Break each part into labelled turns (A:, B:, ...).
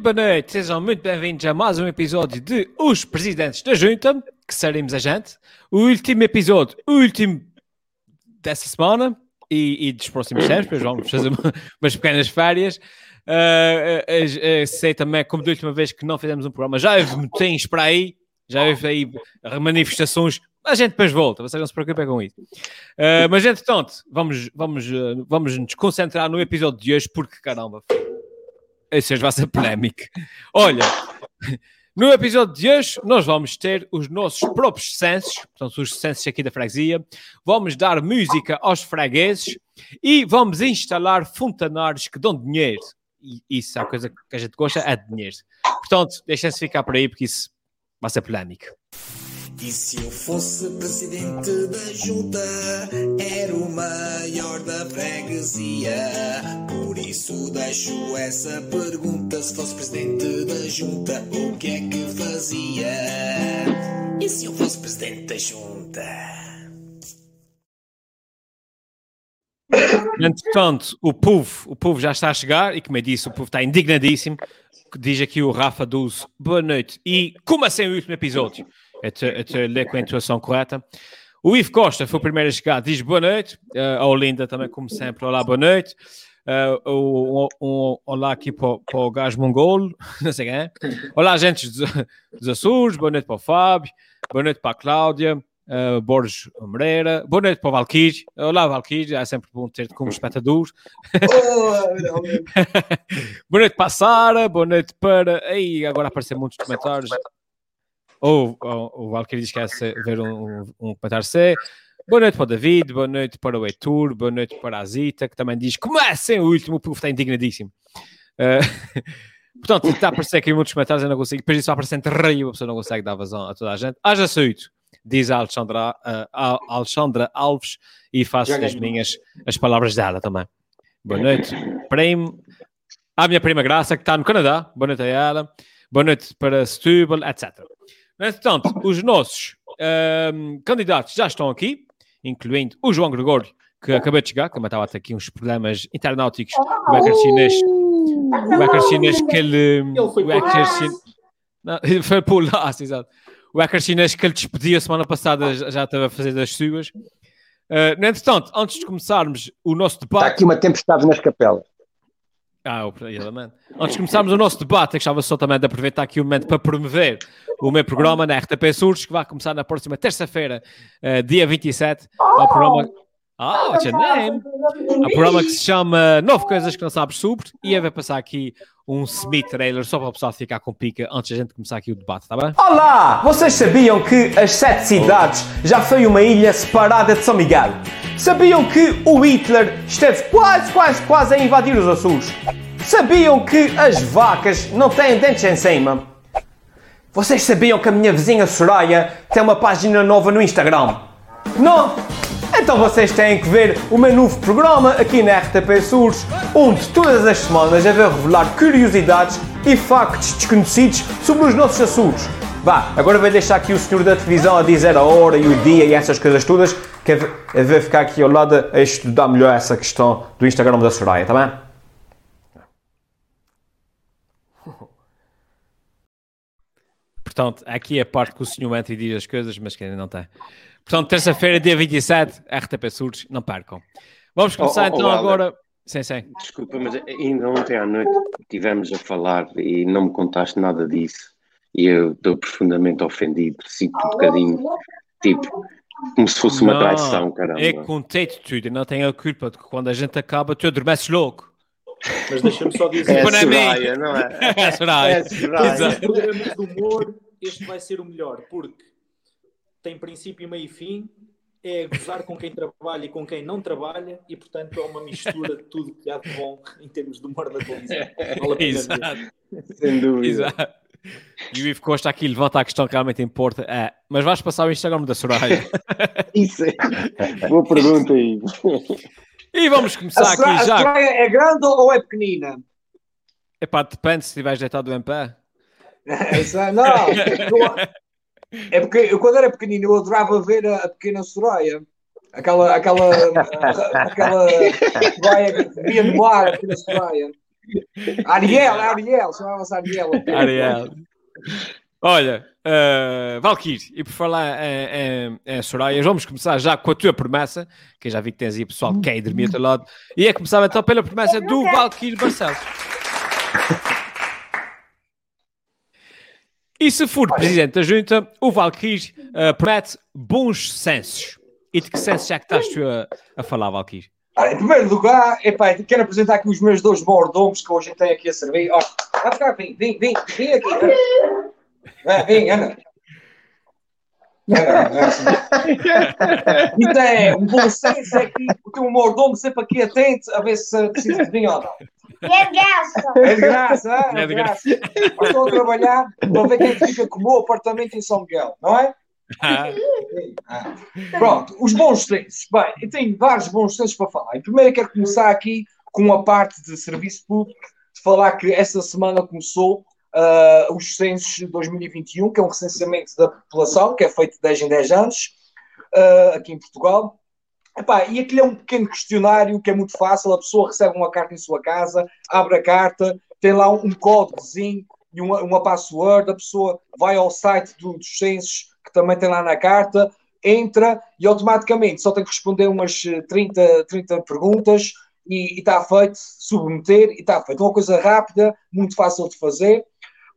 A: Muito boa noite, sejam muito bem-vindos a mais um episódio de Os Presidentes da Junta, que seremos a gente. O último episódio, o último dessa semana e, e dos próximos tempos, depois vamos fazer uma, umas pequenas férias. Uh, uh, uh, sei também, como da última vez que não fizemos um programa, já houve motins para aí, já houve aí manifestações, a gente depois volta, vocês não se preocupem com isso. Uh, mas entretanto, vamos, vamos, uh, vamos nos concentrar no episódio de hoje, porque caramba, esse vai ser polémico. Olha, no episódio de hoje, nós vamos ter os nossos próprios censos, portanto, os censos aqui da freguesia, vamos dar música aos fregueses e vamos instalar fontanários que dão dinheiro. E isso é a coisa que a gente gosta, é dinheiro. Portanto, deixem-se ficar por aí, porque isso vai ser polémico.
B: E se eu fosse presidente da junta, era o maior da freguesia. Por isso deixo essa pergunta: se fosse presidente da junta, o que é que fazia? E se eu fosse presidente da junta?
A: Entretanto, o povo, o povo já está a chegar e, como eu disse, o povo está indignadíssimo. Diz aqui o Rafa Duz, boa noite. E como assim o último episódio? Te ler com a intuação correta. O Ivo Costa foi o primeiro a chegar, diz boa noite. Uh, a Olinda também, como sempre, olá, boa noite. Uh, um, um, olá aqui para, para o gajo mongol, não sei quem é. Olá, gente dos, dos Açores, boa noite para o Fábio, boa noite para a Cláudia, uh, Borges Moreira, boa noite para o Valkyrie. Olá, Valkyrie, é sempre bom ter-te como espectador. Oh, boa noite para a Sara, boa noite para. Aí, agora aparecem muitos comentários. Ou oh, o Valkyrie diz que ver um, um, comentário C. Boa noite para o David, boa noite para o Heitor, boa noite para a Zita, que também diz: comecem o último, o povo está indignadíssimo. Uh, portanto, está a aparecer aqui muitos comentários, eu não consigo. Depois disso aparece terrível, a pessoa não consegue dar vazão a toda a gente. Haja suíto, diz a Alexandra, uh, a Alexandra Alves, e faço as minhas as palavras dela também. Boa noite, Primo. A minha prima Graça, que está no Canadá, boa noite a ela. Boa noite para Stubble, etc. Entretanto, os nossos um, candidatos já estão aqui, incluindo o João Gregório, que acabou de chegar, como estava a ter aqui uns problemas internauticos, o hacker chinês, o hacker chinês que ele... ele foi o hacker chinês, não, foi por lá, exato. O hacker chinês que ele despediu a semana passada já estava a fazer das suas. Uh, entretanto, antes de começarmos o nosso debate...
C: Está aqui uma tempestade nas capelas.
A: Ah, exatamente. Antes de começarmos o nosso debate, gostava só também de aproveitar aqui o momento para promover o meu programa na RTP Surdos, que vai começar na próxima terça-feira, uh, dia 27. Oh! O programa. Ah, oh, what's your name? O programa que se chama Nove Coisas que Não Sabes Sobre. E eu vou passar aqui um semi-trailer só para o pessoal ficar com pica antes de a gente começar aqui o debate, tá bem?
D: Olá! Vocês sabiam que as Sete Cidades já foi uma ilha separada de São Miguel? Sabiam que o Hitler esteve quase, quase, quase a invadir os Açores? Sabiam que as vacas não têm dentes em cima? Vocês sabiam que a minha vizinha Soraya tem uma página nova no Instagram? Não? Então vocês têm que ver o meu novo programa aqui na RTP Surdos, onde todas as semanas eu vou revelar curiosidades e factos desconhecidos sobre os nossos Açores. Vá, agora vou deixar aqui o senhor da televisão a dizer a hora e o dia e essas coisas todas, que eu vou ficar aqui ao lado a estudar melhor essa questão do Instagram da Soraya, tá bem?
A: Portanto, aqui é a parte que o senhor entra e diz as coisas, mas que ainda não tem. Portanto, terça-feira, dia 27, RTP Surdos, não percam. Vamos começar oh, oh, então oh, agora. Sim, sim.
C: Desculpa, mas ainda ontem à noite tivemos a falar e não me contaste nada disso. E eu estou profundamente ofendido. Sinto um bocadinho, tipo, como se fosse uma não, traição, caramba.
A: É contei-te tudo, não tenho a culpa de que quando a gente acaba, tu adormeces louco.
E: Mas deixa-me só dizer.
C: É Soraya, não é?
A: É Soraya.
E: É Soraya. de humor, este vai ser o melhor, porque tem princípio, meio e fim, é gozar com quem trabalha e com quem não trabalha, e portanto é uma mistura de tudo que há de bom em termos de humor da televisão.
A: Vale Exato.
C: Sem dúvida.
A: Exato. E o Ivo Costa aqui levanta a questão que realmente importa. É, mas vais passar o Instagram da Soraya?
C: Isso é. Boa pergunta, Ivo.
A: E vamos começar a aqui já. A
F: Soraya é grande ou é pequenina?
A: Epá, depende se estiveres deitado em pé.
F: não, é porque eu quando era pequenino eu adorava ver a, a pequena Soraya. Aquela, aquela, aquela Soraya que via no ar, a pequena Soraya. Ariel, Ariel, chamava-se Ariel.
A: Ariel. Olha, uh, Valkyrie, e por falar em, em, em Soraya, vamos começar já com a tua promessa, que eu já vi que tens aí pessoal que quer ir dormir ao teu lado, e é começar então pela promessa do Valkyrie Barcelos. E se for presidente da junta, o Valkyrie uh, promete bons sensos. E de que senso já que estás tu a, a falar, Valkyrie?
F: Ah, em primeiro lugar, epá, quero apresentar aqui os meus dois mordomos que hoje tenho aqui a servir. Vai ficar, vem, vem, vem, vem aqui. Vem, vem, Ana. Isto é um bom senso aqui, o teu mordomo sempre aqui atento a ver se precisa de vinho ou não.
G: É de graça.
F: É de graça, ah,
A: É
F: é
A: de
F: graça. Estou a trabalhar para ver quem fica com o meu apartamento em São Miguel, não é? Ah. Pronto, os bons sensos. Bem, eu tenho vários bons sensos para falar. E primeiro eu quero começar aqui com a parte de serviço público, de falar que esta semana começou uh, os censos de 2021, que é um recenseamento da população, que é feito de 10 em 10 anos, uh, aqui em Portugal. Epá, e aquilo é um pequeno questionário que é muito fácil, a pessoa recebe uma carta em sua casa, abre a carta, tem lá um, códigozinho e uma, uma password, a pessoa vai ao site do, dos censos, que também tem lá na carta, entra e automaticamente só tem que responder umas 30, 30 perguntas e está feito, submeter e está feito. Uma coisa rápida, muito fácil de fazer.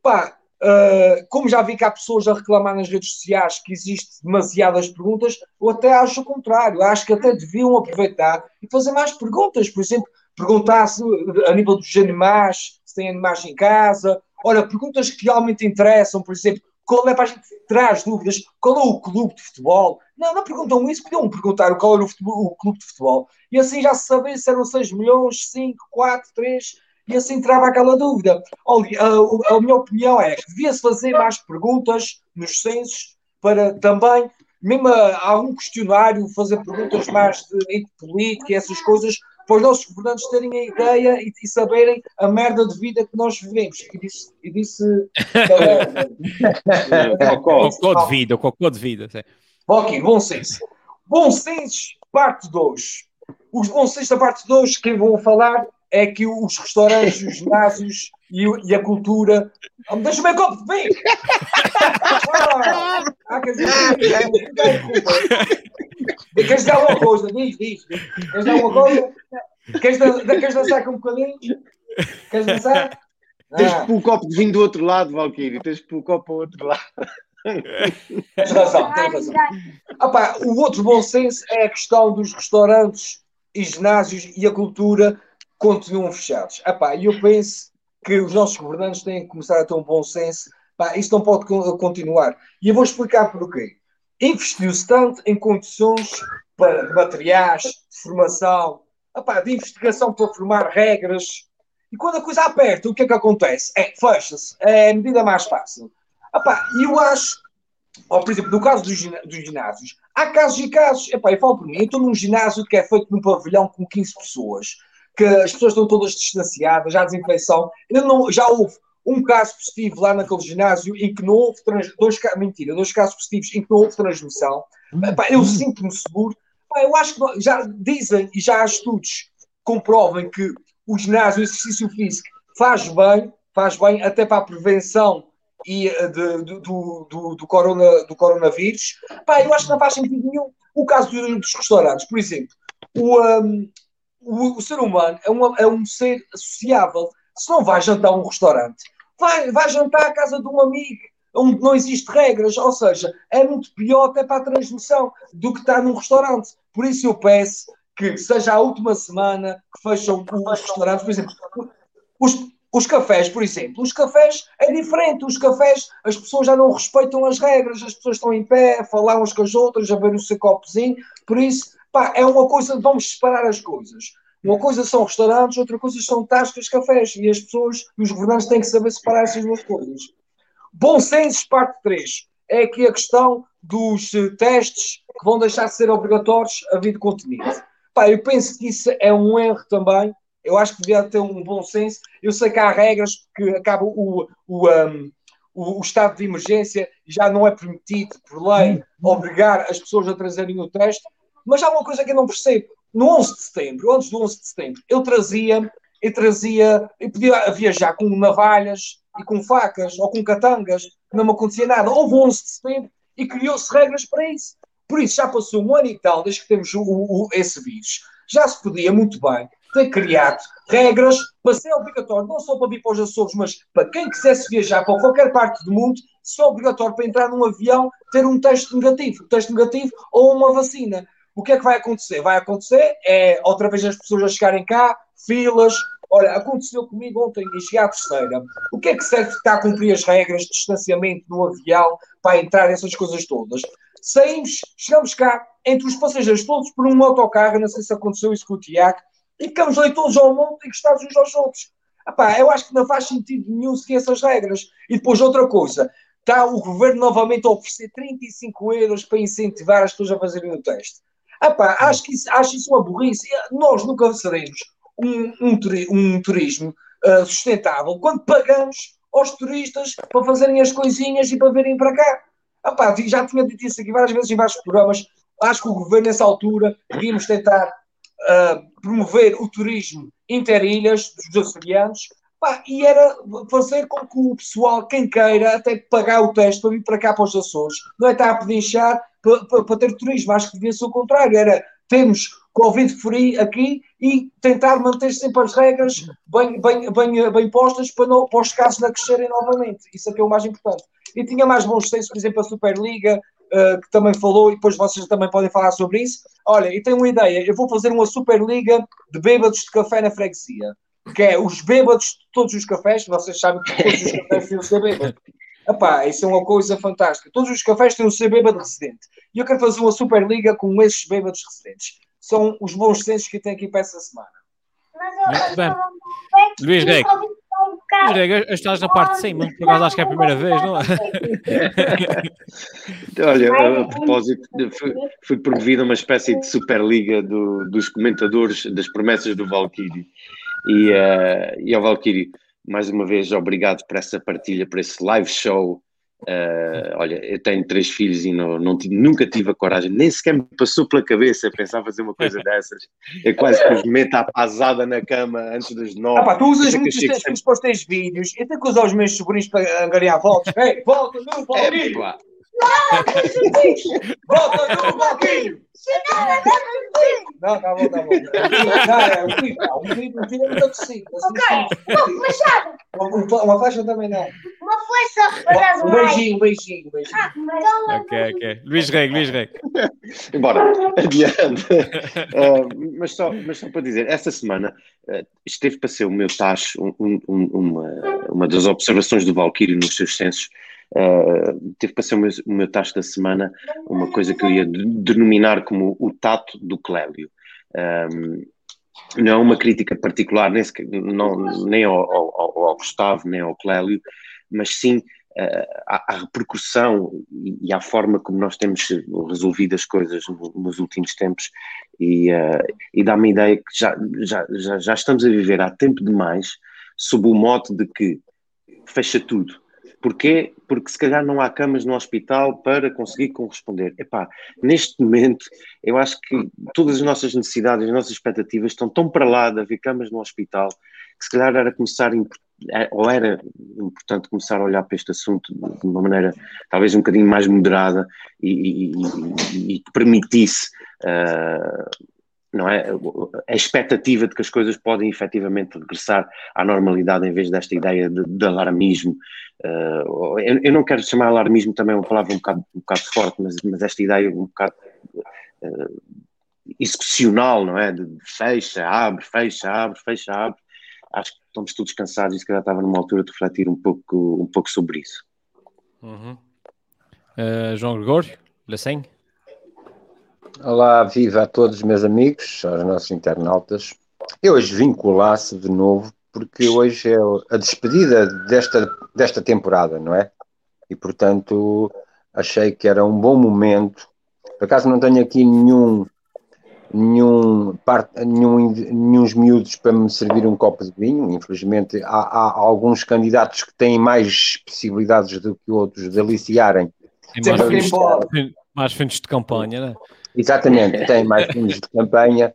F: Pá, uh, como já vi que há pessoas a reclamar nas redes sociais que existem demasiadas perguntas, eu até acho o contrário. Acho que até deviam aproveitar e fazer mais perguntas. Por exemplo, perguntar se, a nível dos animais, se tem animais em casa. Olha, perguntas que realmente interessam, por exemplo, qual é para a gente traz dúvidas, qual é o clube de futebol? Não, não perguntam isso, podiam perguntar qual era o, futebol, o clube de futebol. E assim já se sabia se eram 6 milhões, 5, 4, 3, e assim trava aquela dúvida. Olha, a, a minha opinião é que devia-se fazer mais perguntas nos censos para também, mesmo a, algum questionário, fazer perguntas mais de, de política e essas coisas, para os nossos governantes terem a ideia e, e, saberem a merda de vida que nós vivemos. E disse. E disse
A: cocô de vida, cocô de vida. Sim.
F: Ok, bom senso. Bom senso, parte 2. Os bons sensos da parte 2, quem vou falar é que os restaurantes, os ginásios e, e, a cultura. Oh, Deixa-me um copo de vinho! ah, ah, quer dizer, Queres dizer alguma coisa? Diz, diz. Queres dizer alguma coisa? Queres, queres dançar com um bocadinho? Queres dançar?
C: Tens que pôr o copo de vinho do outro lado, Valkyrie. Tens que pôr o copo para o outro lado.
F: Tens razão, tens razão. Opa, o outro bom senso é a questão dos restaurantes e ginásios e a cultura continuam fechados. Opa, eu penso que os nossos governantes têm que começar a ter um bom senso. Pá, isto não pode continuar. E eu vou explicar porquê investiu-se tanto em condições para, de materiais, de formação, opá, de investigação para formar regras. E quando a coisa aperta, o que é que acontece? É fecha-se. É a medida mais fácil. E eu acho, ou, por exemplo, no caso dos, ginásios, há casos e casos. Epá, eu falo por mim, eu estou num ginásio que é feito num pavilhão com 15 pessoas, que as pessoas estão todas distanciadas, já há desinfecção. Não, já houve um caso positivo lá naquele ginásio em que não houve trans... dois, mentira, dois casos positivos em que não houve transmissão. Epá, eu sinto-me seguro. Epá, eu acho que já dizem e já há estudos que comprovem que o ginásio, o exercício físico, faz bem, faz bem até para a prevenção e de, de, do, do, do, corona, do coronavírus. Epá, eu acho que não faz sentido nenhum. O caso dos restaurantes, por exemplo, o, um, o, o ser humano é, uma, é um ser sociável. Se não vai jantar a um restaurante, vai, vai jantar à casa de um amigo, onde não existe regras, ou seja, é muito pior até para a transmissão do que estar num restaurante. Por isso eu peço que seja a última semana que fecham os restaurantes, por exemplo, os, os cafés, por exemplo, os cafés é diferente, os cafés as pessoas já não respeitam as regras, as pessoas estão em pé, a falar uns com as outras, a ver o seu copozinho, por isso, pá, é uma coisa, vamos separar as coisas. Uma coisa são restaurantes, outra coisa são tascas, cafés. E as pessoas e os governantes têm que saber separar essas duas coisas. Bom senso, parte 3. É aqui a questão dos uh, testes que vão deixar de ser obrigatórios a vir de continente. Pá, eu penso que isso é um erro também. Eu acho que devia ter um bom senso. Eu sei que há regras que acabam o, o, um, o, o, estado de emergência já não é permitido, por lei, obrigar as pessoas a trazerem o teste. Mas há uma coisa que eu não percebo no 11 de setembro, antes do 11 de setembro, eu trazia, e trazia, e podia viajar com navalhas e com facas ou com catangas, não me acontecia nada. Houve 11 de setembro e criou-se regras para isso. Por isso já passou um ano e tal desde que temos o, o, esse vírus. Já se podia muito bem ter criado regras para ser obrigatório, não só para vir para os Açores, mas para quem quisesse viajar para qualquer parte do mundo, só obrigatório para entrar num avião ter um teste negativo, um teste negativo ou uma vacina. O que é que vai acontecer? Vai acontecer é outra vez as pessoas a chegarem cá, filas. Olha, aconteceu comigo ontem e cheguei à terceira. O que é que serve estar a cumprir as regras de distanciamento no avião para entrar essas coisas todas? Saímos, chegamos cá, entre os passageiros todos por um autocarro, não sei se aconteceu isso com o Tiago, e ficamos ali todos ao monte encostados uns aos outros. Epá, eu acho que não faz sentido nenhum seguir essas regras. E depois outra coisa, está o governo novamente a oferecer 35 euros para incentivar as pessoas a fazerem o teste. Epá, acho, que isso, acho isso uma burrice. Nós nunca seremos um, um, um turismo uh, sustentável quando pagamos aos turistas para fazerem as coisinhas e para virem para cá. Epá, já tinha dito isso aqui várias vezes em vários programas. Acho que o governo, nessa altura, devíamos tentar uh, promover o turismo interilhas dos açorianos Pá, e era fazer com que o pessoal, quem queira, até pagar o teste para vir para cá para os Açores, não é estar a pedinchar para, para, para ter turismo. Acho que devia ser o contrário. Era temos Covid free aqui e tentar manter sempre as regras bem, bem, bem, bem postas para, não, para os casos não crescerem novamente. Isso é é o mais importante. E tinha mais bons sensos, por exemplo, a Superliga, uh, que também falou, e depois vocês também podem falar sobre isso. Olha, e tenho uma ideia, eu vou fazer uma Superliga de bêbados de café na freguesia que é os bêbados de todos os cafés, vocês sabem que todos os cafés têm o seu bêbado. Epá, isso é uma coisa fantástica. Todos os cafés têm o seu bêbado residente. E eu quero fazer uma Superliga com esses bêbados residentes. São os bons sensos que eu tenho aqui para essa semana.
A: Muito bem. Luís Rego. Luís Rego, estás na parte de cima, por acaso acho que é a primeira vez, não é?
C: Olha, a propósito, fui, fui promovido a uma espécie de Superliga do, dos comentadores das promessas do Valkyrie. E, uh, e ao Valkyrie, mais uma vez, obrigado por essa partilha, por esse live show. Uh, olha, eu tenho três filhos e não, não, nunca tive a coragem, nem sequer me passou pela cabeça pensar fazer uma coisa dessas. É quase que os meto à pasada na cama antes das nove.
F: Ah, pá, tu usas muitos teus filhos para os teus vídeos, eu tenho que usar os meus sobrinhos para angariar voltas. Ei, volta no Valkyrie! É, volta no Valkyrie! Não, tá bom, tá bom. Não, é um filho, um filho, um filho é muito agressivo.
G: Ok, machado.
F: Uma, uma faixa também não.
G: Uma flecha para
F: Um beijinho, um beijinho, um beijinho.
G: Ah,
A: ok, ok. Luís Rego, Luís Rego.
C: Embora, adiante. Uh, mas, só, mas só para dizer, esta semana uh, esteve para ser o meu tacho, um, um, uma, uma das observações do Valkyrie nos seus censos, Uh, teve para ser o meu, o meu tacho da semana uma coisa que eu ia denominar como o tato do Clélio. Um, não é uma crítica particular nem, não, nem ao, ao, ao, Gustavo, nem ao Clélio, mas sim uh, à, à, repercussão e, à forma como nós temos resolvido as coisas nos últimos tempos e, uh, e dá-me a ideia que já, já, já, já estamos a viver há tempo demais sob o mote de que fecha tudo, Porquê? Porque se calhar não há camas no hospital para conseguir corresponder. Epá, neste momento, eu acho que todas as nossas necessidades, as nossas expectativas estão tão para lá de haver camas no hospital que se calhar era começar, é, ou era importante começar a olhar para este assunto de uma maneira talvez um bocadinho mais moderada e, e, e que permitisse uh, não é? A expectativa de que as coisas podem efetivamente regressar à normalidade em vez desta ideia de, de alarmismo. Uh, eu, eu, não quero chamar alarmismo também uma palavra um bocado, um bocado forte, mas, mas esta ideia um bocado uh, excepcional, não é? De, de, fecha, abre, fecha, abre, fecha, abre. Acho que estamos todos cansados e se calhar estava numa altura de refletir um pouco, um pouco sobre isso.
A: Uhum. Uh, João Gregório, Lacem?
H: Olá, viva a todos meus amigos, aos nossos internautas. Eu hoje vinculasse de novo, porque hoje é a despedida desta, desta temporada, não é? E portanto achei que era um bom momento. Por acaso não tenho aqui nenhum, nenhum, parte, nenhum, nenhum miúdos para me servir um copo de vinho. Infelizmente há, há alguns candidatos que têm mais possibilidades do que outros de aliciarem.
A: Tem mais, fundos de campanha, não é?
H: Exatamente, tem mais fundos de campanha.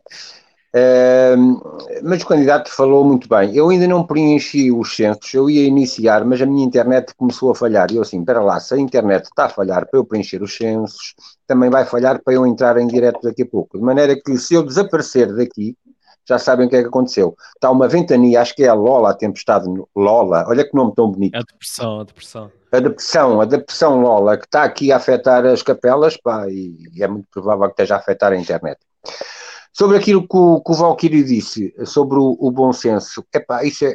H: Ahm, mas o candidato falou muito bem. Eu ainda não preenchi os censos, eu ia iniciar, mas a minha internet começou a falhar. E eu assim, espera lá, se a internet está a falhar para eu preencher os censos, também vai falhar para eu entrar em direto daqui a pouco. De maneira que se eu desaparecer daqui, já sabem o que é que aconteceu. Está uma ventania, acho que é a Lola, a tempestade Lola. Olha que nome tão bonito.
A: A depressão, a depressão.
H: A depressão, a depressão Lola, que está aqui a afetar as capelas, pá, e é muito provável que esteja a afetar a internet. Sobre aquilo que o, que o Valquírio disse, sobre o, o bom senso, epá, isso é,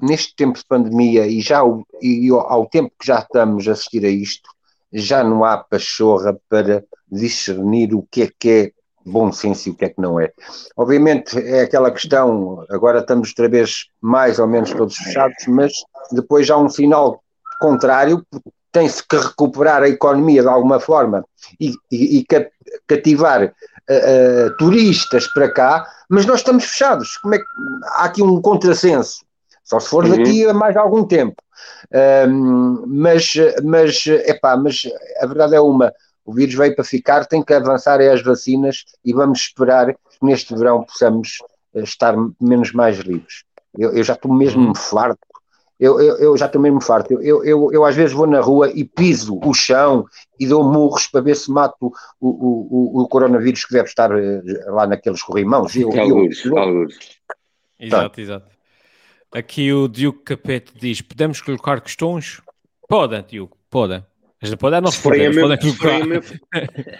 H: neste tempo de pandemia e já ao, e ao, ao tempo que já estamos a assistir a isto, já não há pachorra para discernir o que é que é bom senso e o que é que não é. Obviamente é aquela questão, agora estamos outra vez mais ou menos todos fechados, mas depois há um sinal contrário, tem-se que recuperar a economia de alguma forma e, e- e ca- cativar eh, eh, turistas para cá, mas nós estamos fechados. Como é que há aqui um contrassenso? Só se for
C: Uhum.
H: daqui a mais algum tempo. Ahm, mas, mas, epá, mas a verdade é uma: o vírus veio para ficar, tem que avançar é as vacinas e vamos esperar que neste verão possamos eh, estar menos mais livres. Eu, eu já estou mesmo
A: Uhum.
H: farto. Eu, eu, eu já estou mesmo farto. Eu, eu, eu, eu às vezes vou na rua e piso o chão e dou murros para ver se mato o, o, o, o coronavírus que deve estar eh, lá naqueles corrimãos. Eu, eu,
C: Algures, algures.
A: Exato, exato. Aqui o Diogo Capete diz: podemos colocar questões? Podem, Diogo, podem. Mas não não
C: Se forem a
A: responder, mas podem colocar.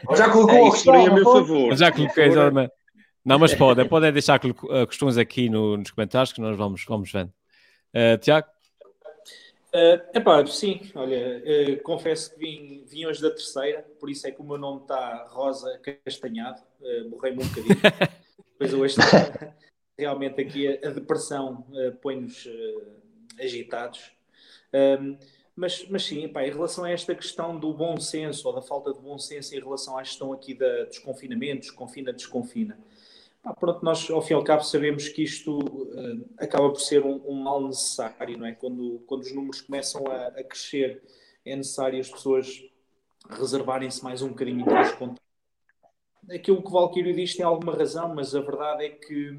C: meu,
F: Já colocou
C: é,
F: a
C: forem a
F: questão,
C: meu
F: não
C: favor.
A: Já coloquei, exatamente. Não, mas podem, podem deixar colo- eh, questões aqui no- nos comentários que nós vamos, vamos vendo. Eh, Tiago?
E: É epá, sim, olha, eh, confesso que vim, vim hoje da terceira, por isso é que o meu nome está rosa castanhado, uh, borrei-me um bocadinho. Depois hoje está- realmente aqui a, a depressão põe-nos agitados. Um, mas, mas sim, epá, em relação a esta questão do bom senso ou da falta de bom senso em relação à gestão aqui da, dos confinamentos, confina, desconfina. Pá, pronto, nós ao fim e ao cabo sabemos que isto eh, acaba por ser um, um mal necessário, não é? Quando, quando os números começam a, a crescer, é necessário as pessoas reservarem-se mais um bocadinho para os contatos. Aquilo que o Valquírio diz tem alguma razão, mas a verdade é que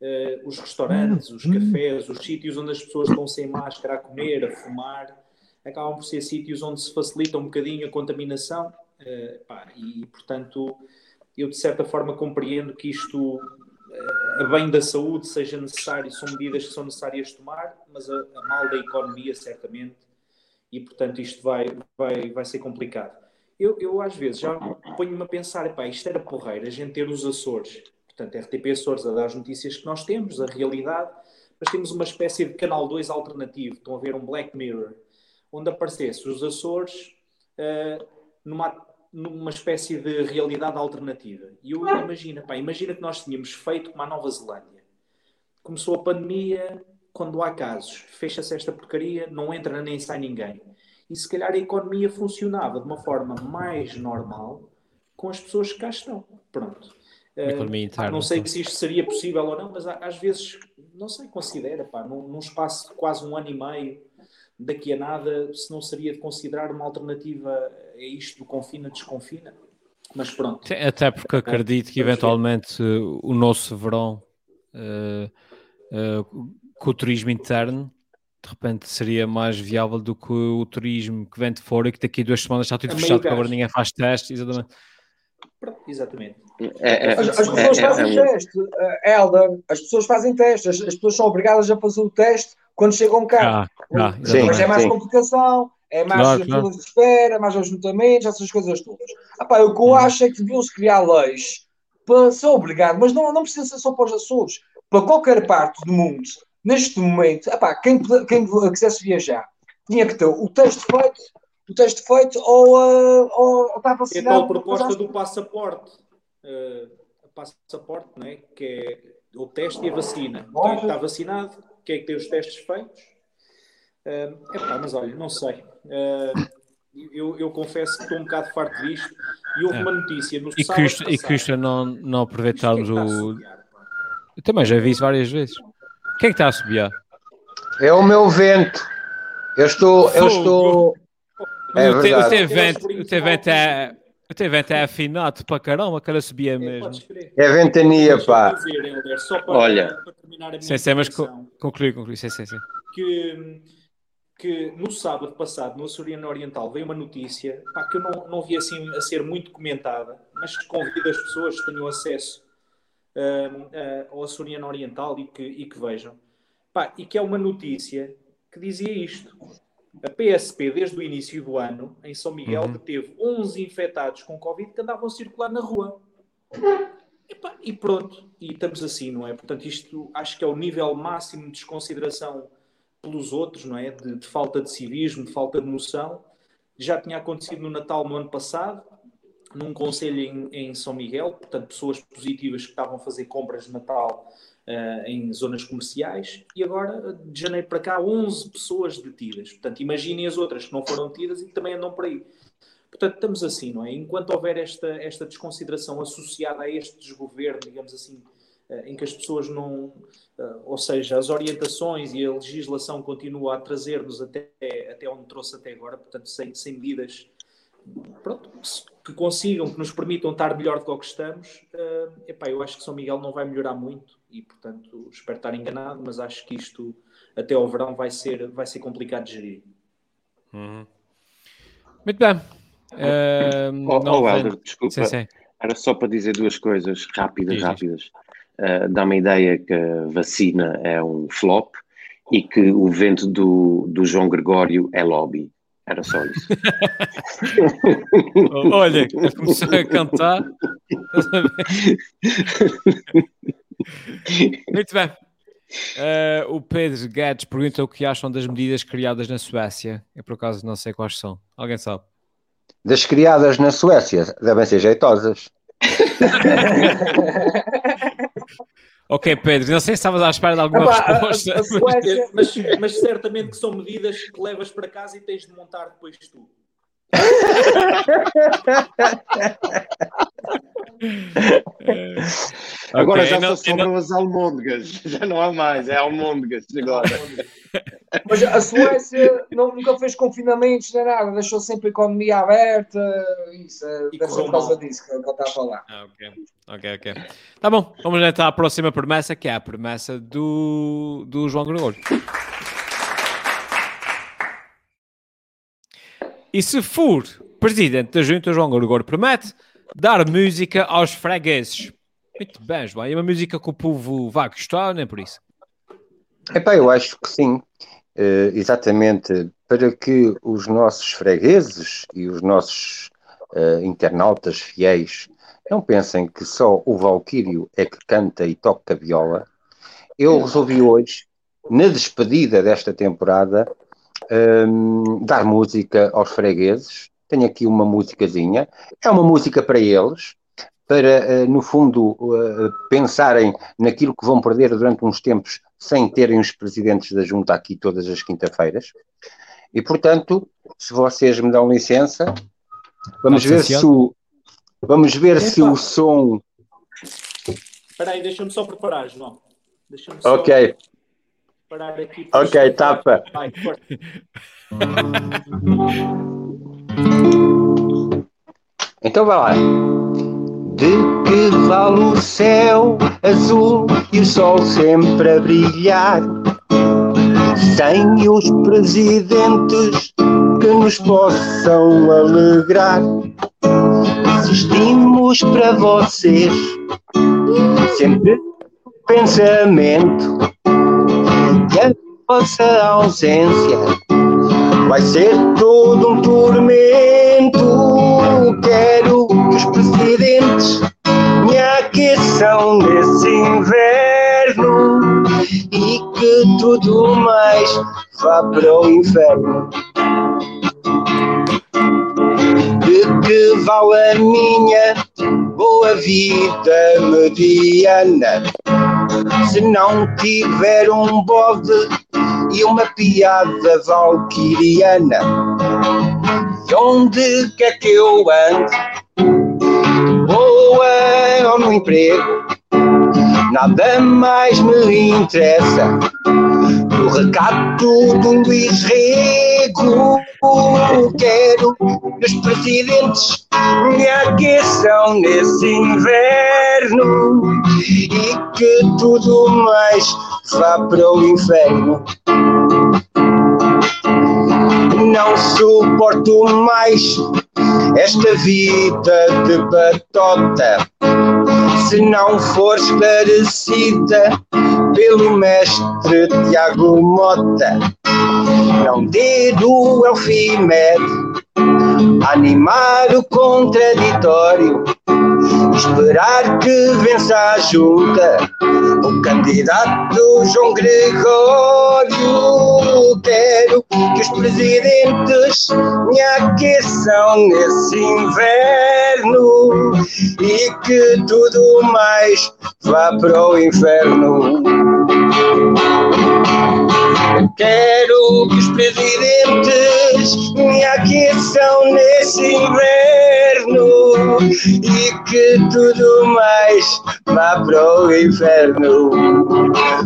E: eh, os restaurantes, os cafés, os sítios onde as pessoas estão sem máscara a comer, a fumar, acabam por ser sítios onde se facilita um bocadinho a contaminação eh, pá, e, portanto, eu de certa forma compreendo que isto, eh, a bem da saúde, seja necessário, são medidas que são necessárias tomar, mas a, a mal da economia, certamente, e portanto isto vai, vai, vai ser complicado. Eu, eu às vezes já ponho-me a pensar, epá, isto era porreiro, a gente ter os Açores, portanto, RTP Açores a dar as notícias que nós temos, a realidade, mas temos uma espécie de canal 2 alternativo, estão a ver um Black Mirror, onde aparecesse os Açores uh, numa, numa espécie de realidade alternativa. E eu imagino, pá, imagina que nós tínhamos feito como a Nova Zelândia. Começou a pandemia, quando há casos, fecha-se esta porcaria, não entra nem sai ninguém. E se calhar a economia funcionava de uma forma mais normal com as pessoas que cá estão. Pronto. Uh, não sei se isto seria possível ou não, mas às vezes, não sei, considera, pá, num, num espaço de quase um ano e meio, daqui a nada, se não seria de considerar uma alternativa a isto do confina-desconfina. Mas pronto.
A: Até- porque acredito que eventualmente eh, o nosso verão eh, eh, com o turismo interno de repente seria mais viável do que o turismo que vem de fora e que daqui a duas semanas está tudo
E: A
A: fechado, porque
E: gás.
A: agora ninguém faz testes, exatamente.
E: Pronto, exatamente.
C: É, é,
F: As, as
C: é,
F: pessoas
C: é,
F: fazem
C: é um-
F: teste, Helder. As pessoas fazem teste. As, as pessoas são obrigadas a fazer o teste quando chegam cá.
A: Ah, ah,
H: Sim.
A: Exatamente.
F: é mais
H: sim.
F: complicação, é mais
A: Claro,
F: filas
A: claro.
F: de espera, mais ajuntamentos, essas coisas todas. Ah, pá, o que eu
A: Uhum.
F: acho é que deviam-se criar leis para ser obrigado, mas não, não precisa ser só para os Açores, para qualquer parte do mundo. Neste momento, ah, pá, quem, quem quisesse viajar tinha que ter o teste feito, o teste feito ou, ah, ou, ou está
E: É a
F: vacinado.
E: tal proposta do passaporte. Uh, passaporte, não é? Que é o teste e a vacina. Quem que está vacinado? Quem é que tem os testes feitos? Uh, epá, mas olha, não sei. Uh, eu, eu confesso que estou um bocado farto disto. E houve
A: É.
E: uma notícia no
A: E
E: sábado
A: custa, e
E: passado.
A: custa não, não
E: é
A: aproveitarmos
E: que a
A: o. Eu também já vi isso várias vezes. Quem é que está a subir?
H: É o meu vento. Eu estou. Eu estou. É
A: o, o teu vento, o teu vento é, Até vento é afinado para caramba, aquela subia
E: É,
A: mesmo.
H: É ventania, pá.
C: Olha.
E: para terminar a minha
A: Sim, sim, mas conclui, conclui. Sim, sim, sim.
E: que, que no sábado passado, no Açoriano Oriental, veio uma notícia pá, que eu não, não vi assim a ser muito comentada, mas que convido as pessoas que tenham acesso hum, ah, ao Açoriano Oriental e que, e que vejam. Pá, e que é uma notícia que dizia isto. A PSP, desde o início do ano, em São Miguel,
A: Uhum.
E: teve 11 infectados com Covid que andavam a circular na rua. Epá, e pronto, e estamos assim, não é? Portanto, isto acho que é o nível máximo de desconsideração pelos outros, não é? De, de falta de civismo, de falta de noção. Já tinha acontecido no Natal no ano passado, num conselho em, em São Miguel, portanto, pessoas positivas que estavam a fazer compras de Natal eh, em zonas comerciais, e agora, de janeiro para cá, 11 pessoas detidas. Portanto, imaginem as outras que não foram detidas e que também andam por aí. Portanto, estamos assim, não é? Enquanto houver esta, esta desconsideração associada a este desgoverno, digamos assim, eh, em que as pessoas não. eh, Ou seja, as orientações e a legislação continua a trazer-nos até, até onde trouxe até agora, portanto, sem, sem medidas pronto, que consigam, que nos permitam estar melhor do que o que estamos, eh, epá, eu acho que São Miguel não vai melhorar muito e, portanto, espero estar enganado, mas acho que isto até ao verão vai ser, vai ser complicado de gerir.
A: Muito bem. Ahm,
C: Oh,
A: não
C: oh, Helder, desculpa.
A: Sim, sim.
C: Era só para dizer duas coisas rápidas,
A: diz.
C: rápidas. Uh, Dá-me a ideia que a vacina é um flop e que o vento do, do João Gregório é lobby. Era só isso.
A: Olha, começou a cantar. Muito bem. Eh, o Pedro Guedes pergunta o que acham das medidas criadas na Suécia. Eu, por acaso, não sei quais são. Alguém sabe?
H: Das criadas na Suécia, devem ser jeitosas.
A: Ok, Pedro, não sei se estavas à espera de alguma
F: Epá, a-
A: resposta.
F: a Suécia-
E: Mas, mas certamente que são medidas que levas para casa e tens de montar depois tu.
C: Agora
A: Ok,
C: já
A: não-
C: só
A: eu não-
C: sobram as almôndegas. Já não há mais, é almôndegas agora.
F: Mas a Suécia não- nunca fez confinamentos nem nada, deixou sempre a economia aberta. Isso, é,
E: E
F: deve ser por causa disso que ele está a falar.
A: Ah, ok, ok, ok. Tá bom, vamos então à próxima promessa, que é a promessa do, do João Gregório. E se for presidente da junta, João Gregório promete dar música aos fregueses. Muito bem, João. E uma música que o povo vai gostar, não é por isso?
H: Epá, eu acho que sim. Eh, exatamente para que os nossos fregueses e os nossos eh, internautas fiéis não pensem que só o Valquírio é que canta e toca viola, eu resolvi hoje, na despedida desta temporada, ehm, dar música aos fregueses. Tenho aqui uma musicazinha. É uma música para eles, para, eh, no fundo, eh, pensarem naquilo que vão perder durante uns tempos sem terem os presidentes da junta aqui todas as quinta-feiras. E, portanto, se vocês me dão licença, vamos ver se o, vamos ver se o som.
E: Espera aí, deixa-me só preparar, João. Deixa-me só
H: Ok,
E: preparar aqui.
H: ok, tapa.
E: Vai, forte.
H: Então vai lá. De que vale o céu azul e o sol sempre a brilhar? Sem os presidentes que nos possam alegrar. Existimos para vocês, sempre pensamento. Vossa ausência vai ser todo um tormento. Quero que os presidentes me aqueçam nesse inverno e que tudo mais vá para o inferno. De que vale a minha boa vida mediana se não tiver um bode e uma piada valquiriana. Onde quer que eu ande, boa ou no emprego, nada mais me interessa do recato do Luís Rego. Quero que os presidentes me aqueçam nesse inverno e que tudo mais vá para o inferno. Não suporto mais esta vida de batota se não for esclarecida pelo mestre Tiago Mota. Não dê do Elfimed animar o contraditório, esperar que vença a junta o candidato João Gregório. Quero que os presidentes me aqueçam nesse inverno e que tudo mais vá para o inferno. Quero que os presidentes me aqueçam nesse inverno e que tudo mais vá para o inferno.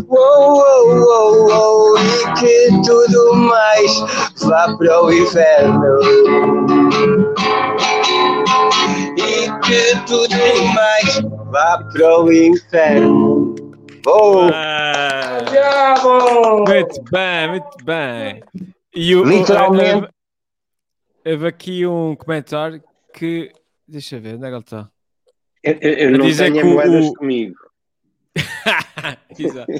H: Oh, oh, oh, oh, e que tudo mais vá para o inferno. E que tudo mais vá para o inferno. Oh,
A: Ah,
F: Bravo!
A: muito bem, muito bem. E o,
H: Literalmente.
A: houve- aqui um comentário que. Deixa eu ver, onde é que ele está?
C: Eu, eu- eu não
A: dizer
C: tenho
A: que
C: moedas
A: o-
C: comigo.
A: Exato.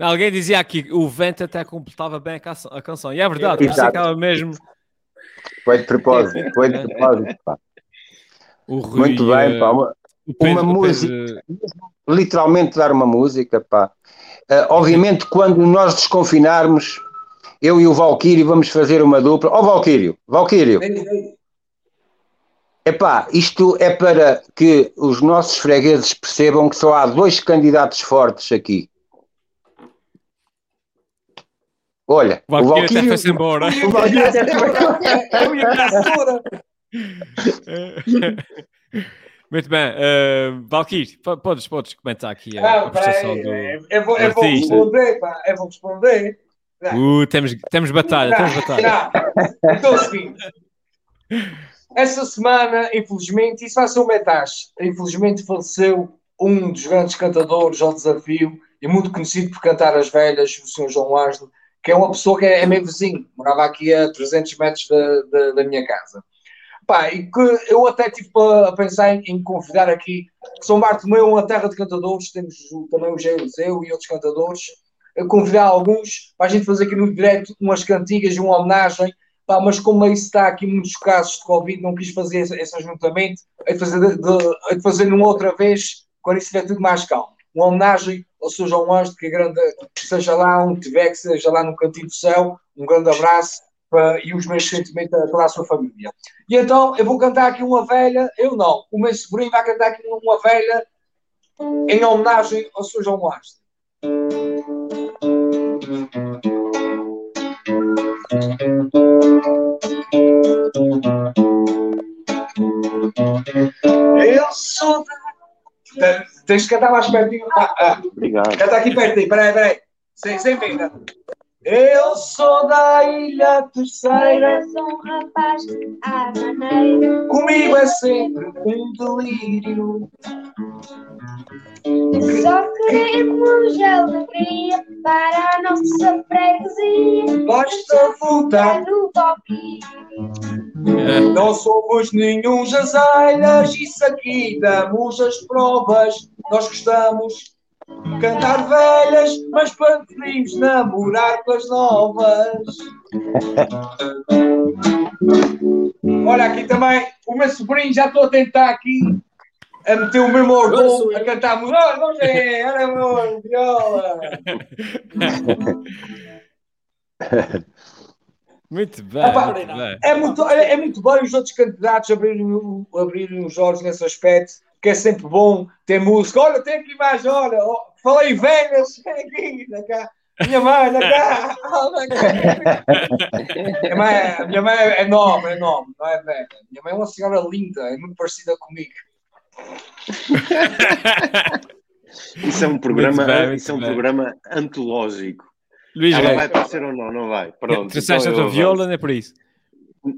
A: Alguém dizia aqui que o vento até completava bem a canção. E é verdade, que estava mesmo
H: foi de propósito, foi de propósito. pá.
A: o Rui.
H: Muito bem,
A: eh,
H: pá. Uma-
A: o Pedro-
H: uma
A: o
H: música.
A: Pedro-
H: literalmente dar uma música, pá. Ah, obviamente, quando nós desconfinarmos, eu e o Valquírio vamos fazer uma dupla. Ó Valquírio, Valquírio, epá, isto é para que os nossos fregueses percebam que só há dois candidatos fortes aqui. Olha,
A: O
H: o
A: Valkyrie até
H: Valquírio...
A: foi-se embora.
H: o Valquírio até foi-
F: Eu
A: Muito bem. Uh, Valkyrie, po- podes, podes comentar aqui a, a
F: Ah,
A: prestação do.
F: eu, eu vou, eu vou responder, pá. Eu vou responder.
A: Uh, temos, temos batalha, temos batalha.
F: Não. Então é o seguinte. Essa semana, infelizmente, isso vai ser um metage. Infelizmente faleceu um dos grandes cantadores ao desafio e muito conhecido por cantar as velhas, o Sr. João Ângelo, que é uma pessoa que é, é meu vizinho, morava aqui a 300 metros da, da, da minha casa. Pá, e que eu até tive a pensar em, em convidar aqui, que São Bartolomeu é uma terra de cantadores, temos também o Geuseu e outros cantadores, a convidar alguns para a gente fazer aqui no direto umas cantigas uma homenagem, pá, mas como isso está aqui muitos casos de Covid, não quis fazer esse, esse ajuntamento, é de fazer, de, de, de fazer numa outra vez, quando estiver tudo mais calmo. Uma homenagem ao Sr. João Ângelo, que, é grande, seja lá onde tiver, que seja lá no cantinho do céu, um grande abraço e os meus sentimentos a toda a sua família. E então eu vou cantar aqui uma velha, eu não, o meu sobrinho vai cantar aqui uma velha em homenagem ao Sr. João Ângelo. Eu sou da... Tens de cantar mais pertinho. Ah, ah.
C: Obrigado.
F: Canta aqui pertinho, peraí, peraí. Sem, sem vida. Eu sou da Ilha Terceira,
G: Sou um rapaz à maneira.
F: comigo é sempre um delírio.
G: Só queremos alegria para a nossa freguesia.
F: Basta votar.
G: no toque.
F: Não somos nenhum jazelhas, isso aqui damos as provas. Nós gostamos cantar velhas, mas preferimos namorar com as novas. Olha aqui também, o meu sobrinho, já estou a tentar aqui a meter o meu mordomo a cantar música. Olha, vamos ver, olha, amor, viola.
A: Muito bem.
F: Opa,
A: muito bem.
F: É muito, é, é muito bom os outros candidatos abrirem, abrirem os olhos nesse aspecto, que é sempre bom ter música. Olha, tem aqui mais, olha, ó, falei velhas, vem aqui, da cá. Minha mãe, da cá. Olha cá. minha, mãe, é- minha mãe é nova, é nova, não é velha. Minha mãe é uma senhora linda, é muito parecida comigo.
C: Isso é um programa,
A: bem,
C: isso é um
A: bem.
C: programa antológico.
A: Luís
C: Ela vai aparecer ou não? Não vai. Pronto.
A: Trouxeste a
C: então
A: tua
C: eu
A: viola, não é por isso.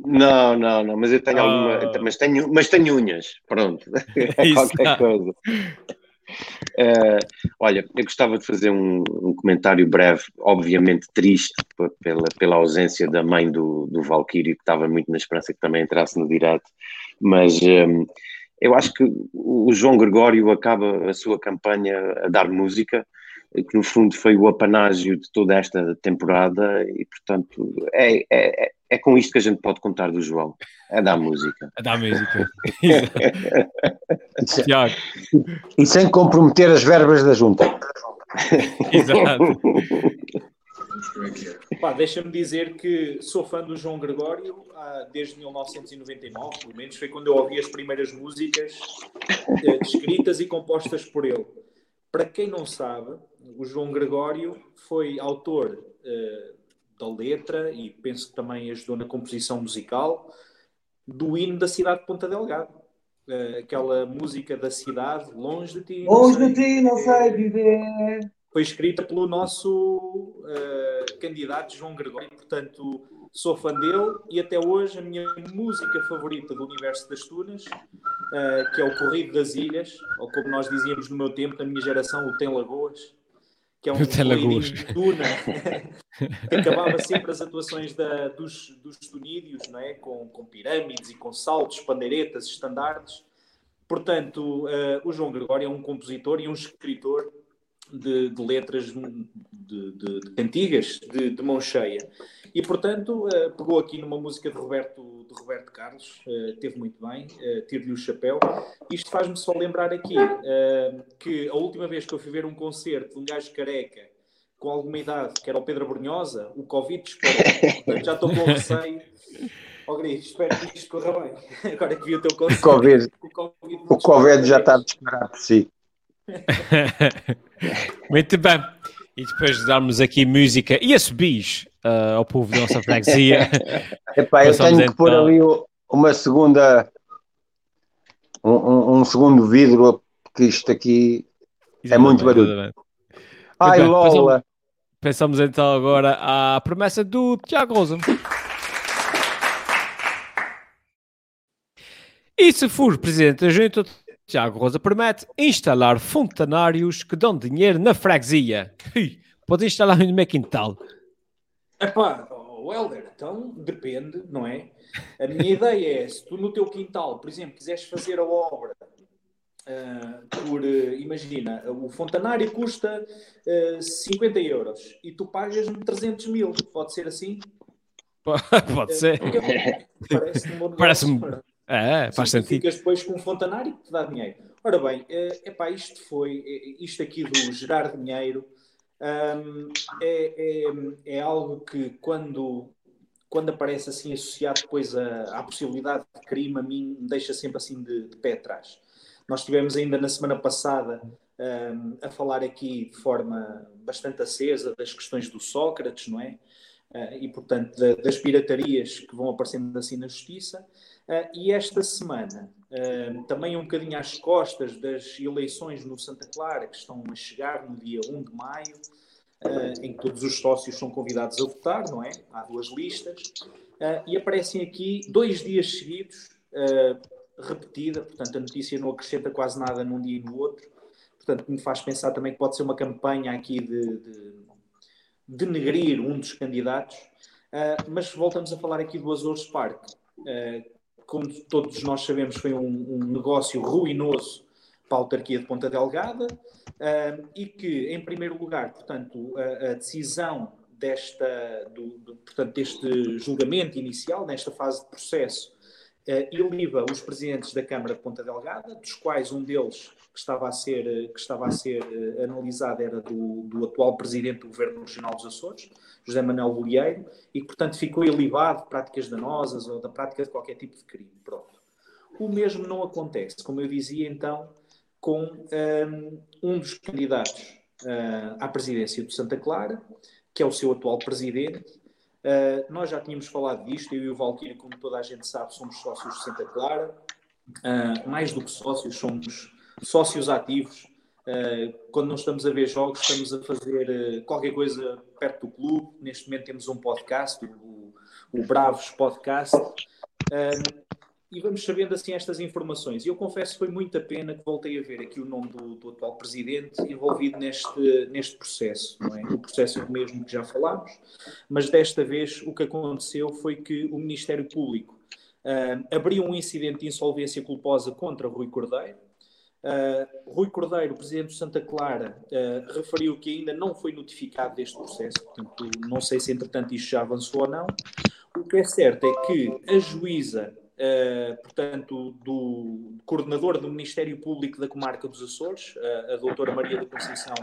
C: Não, não, não, mas eu tenho
A: Ah.
C: alguma. Mas tenho, mas tenho unhas, pronto. É qualquer
A: Exato.
C: coisa. Eh, olha, eu gostava de fazer um, um comentário breve, obviamente triste pela, pela ausência da mãe do, do Valkyrie, que estava muito na esperança que também entrasse no direto, mas ehm, eu acho que o João Gregório acaba a sua campanha a dar música, que no fundo foi o apanágio de toda esta temporada, e portanto é, é, é- é com isto que a gente pode contar do João, é dar música.
A: A dar música. Exato. Tiago.
H: E sem comprometer as verbas da junta.
A: Exato.
E: Deixa-me dizer que sou fã do João Gregório ah, desde 1999, pelo menos foi quando eu ouvi as primeiras músicas eh, escritas e compostas por ele. Para quem não sabe, o João Gregório foi autor eh, da letra e penso que também ajudou na composição musical do hino da cidade de Ponta Delgado. Eh, aquela música da cidade, longe de ti.
F: Longe de ti não sei viver.
E: foi escrita pelo nosso eh, candidato João Gregório, portanto sou fã dele e até hoje a minha música favorita do universo das Tunas, eh, que é o Corrido das Ilhas, ou como nós dizíamos no meu tempo, na minha geração, o Tem Lagoas, que é um
A: O Tem Lagoas.
E: corridinho de Tuna, que acabava sempre as atuações da- dos, dos tunídeos, não é? com, com pirâmides e com saltos, pandeiretas, estandartes. Portanto, eh, o João Gregório é um compositor e um escritor de, de letras de, de- de cantigas de, de mão cheia. E, portanto, eh, pegou aqui numa música de Roberto, de Roberto Carlos, eh, teve muito bem, eh, tiro-lhe o chapéu. Isto faz-me só lembrar aqui que a última vez que eu fui ver um concerto de um gajo careca com alguma idade, que era o Pedro Brunhosa, o Covid disparou. Portanto, já estou com receio. Ó, Gris, espero que isto corra bem. Agora que vi o teu concerto.
H: O Covid,
E: o Covid,
H: o Covid já está a disparar por si.
A: Muito bem. E depois de darmos aqui música e esse bicho ah, ao povo da nossa freguesia.
H: Epá, eu tenho que pôr ali uma segunda. Um, um- segundo vidro, porque isto aqui. É muito barulho.
A: Exatamente.
H: Ai,
A: bem,
H: Lola!
A: Pensamos então agora à promessa do Tiago Rosa. E se for presidente da junta, Tiago Rosa promete instalar fontanários que dão dinheiro na freguesia. Pode instalar no meu quintal.
E: Epá, oh, Helder, então depende, não é? A minha ideia é, se tu no teu quintal, por exemplo, quiseres fazer a obra ah, por, eh, imagina, o fontanário custa ah, 50 euros e tu pagas-me 300 mil, pode ser assim?
A: Pode ser.
E: Parece-me negócio,
A: Parece-me-
E: ora.
A: É, faz
E: Sim, tu
A: sentido.
E: Ficas depois com um fontanário que te dá dinheiro. Ora bem, é epá, isto foi, eh, isto aqui do gerar dinheiro hum, é, é, é algo que quando, quando aparece assim associado depois à, à possibilidade de crime, a mim me deixa sempre assim de, de pé atrás. Nós tivemos ainda na semana passada hum, a falar aqui de forma bastante acesa das questões do Sócrates, não é? Ah, e, portanto, da- das piratarias que vão aparecendo assim na justiça. Ah, e esta semana, também um bocadinho às costas das eleições no Santa Clara, que estão a chegar no dia 1 de maio, ah, em que todos os sócios são convidados a votar, não é? Há duas listas. Ah, e aparecem aqui dois dias seguidos, ah, repetida, portanto, a notícia não acrescenta quase nada num dia e no outro. Portanto, me faz pensar também que pode ser uma campanha aqui de, de denegrir um dos candidatos. Mas voltamos a falar aqui do Azores Park. Ah, como todos nós sabemos, foi um, um negócio ruinoso para a autarquia de Ponta Delgada ah, e que, em primeiro lugar, portanto, a, a decisão desta, do, do- portanto, deste julgamento inicial, nesta fase de processo, iliba os presidentes da Câmara de Ponta Delgada, dos quais um deles que estava a ser, eh, que estava a ser eh, analisado era do, do atual presidente do Governo Regional dos Açores, José Manuel Bolieiro, e que, portanto, ficou ilibado de práticas danosas ou da prática de qualquer tipo de crime. Pronto. O mesmo não acontece, como eu dizia então, com hum, um dos candidatos ah, à presidência do Santa Clara, que é o seu atual presidente. Uh, nós já tínhamos falado disto, eu e o Valquírio, como toda a gente sabe, somos sócios de Santa Clara. Uh, mais do que sócios, somos sócios ativos Uh, quando não estamos a ver jogos, estamos a fazer qualquer coisa perto do clube. Neste momento temos um podcast, o, o Bravos Podcast, e vamos sabendo assim estas informações. E eu confesso que foi muita pena que voltei a ver aqui o nome do, do atual presidente envolvido neste, neste processo, não é? O processo mesmo que já falámos, mas desta vez o que aconteceu foi que o Ministério Público abriu um incidente de insolvência culposa contra Rui Cordeiro, Uh, Rui Cordeiro, presidente do Santa Clara, uh, referiu que ainda não foi notificado deste processo, portanto, não sei se entretanto isto já avançou ou não. O que é certo é que a juíza, uh, portanto, do coordenador do Ministério Público da Comarca dos Açores, a doutora Maria da Conceição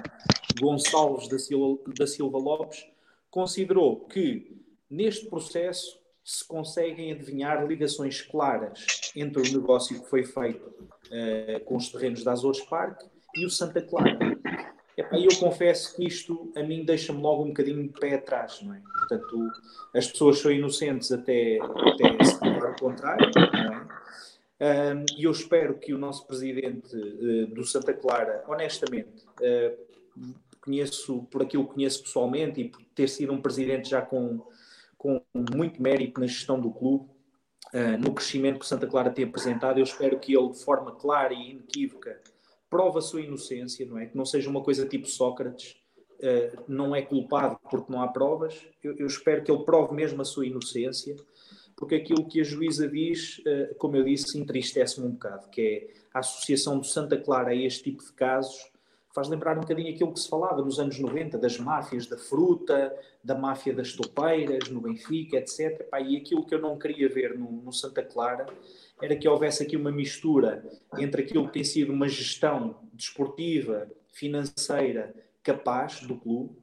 E: Gonçalves da Silva, da Silva Lopes, considerou que neste processo se conseguem adivinhar ligações claras entre o negócio que foi feito uh, com os terrenos da Azores Park e o Santa Clara. E eu confesso que isto a mim deixa-me logo um bocadinho de pé atrás, não é? Portanto, as pessoas são inocentes até, até se provar o contrário, é? E eu espero que o nosso presidente uh, do Santa Clara, honestamente, uh, conheço por aquilo que conheço pessoalmente e por ter sido um presidente já com, com muito mérito na gestão do clube, uh, no crescimento que Santa Clara tem apresentado. Eu espero que ele, de forma clara e inequívoca, prove a sua inocência, não é? Que não seja uma coisa tipo Sócrates, uh, não é culpado porque não há provas. Eu, eu, espero que ele prove mesmo a sua inocência, porque aquilo que a juíza diz, uh, como eu disse, entristece-me um bocado, que é a associação de Santa Clara a este tipo de casos faz lembrar um bocadinho aquilo que se falava nos anos 90, das máfias da fruta, da máfia das topeiras, no Benfica, etc. e aquilo que eu não queria ver no, no, Santa Clara era que houvesse aqui uma mistura entre aquilo que tem sido uma gestão desportiva, financeira, capaz do clube,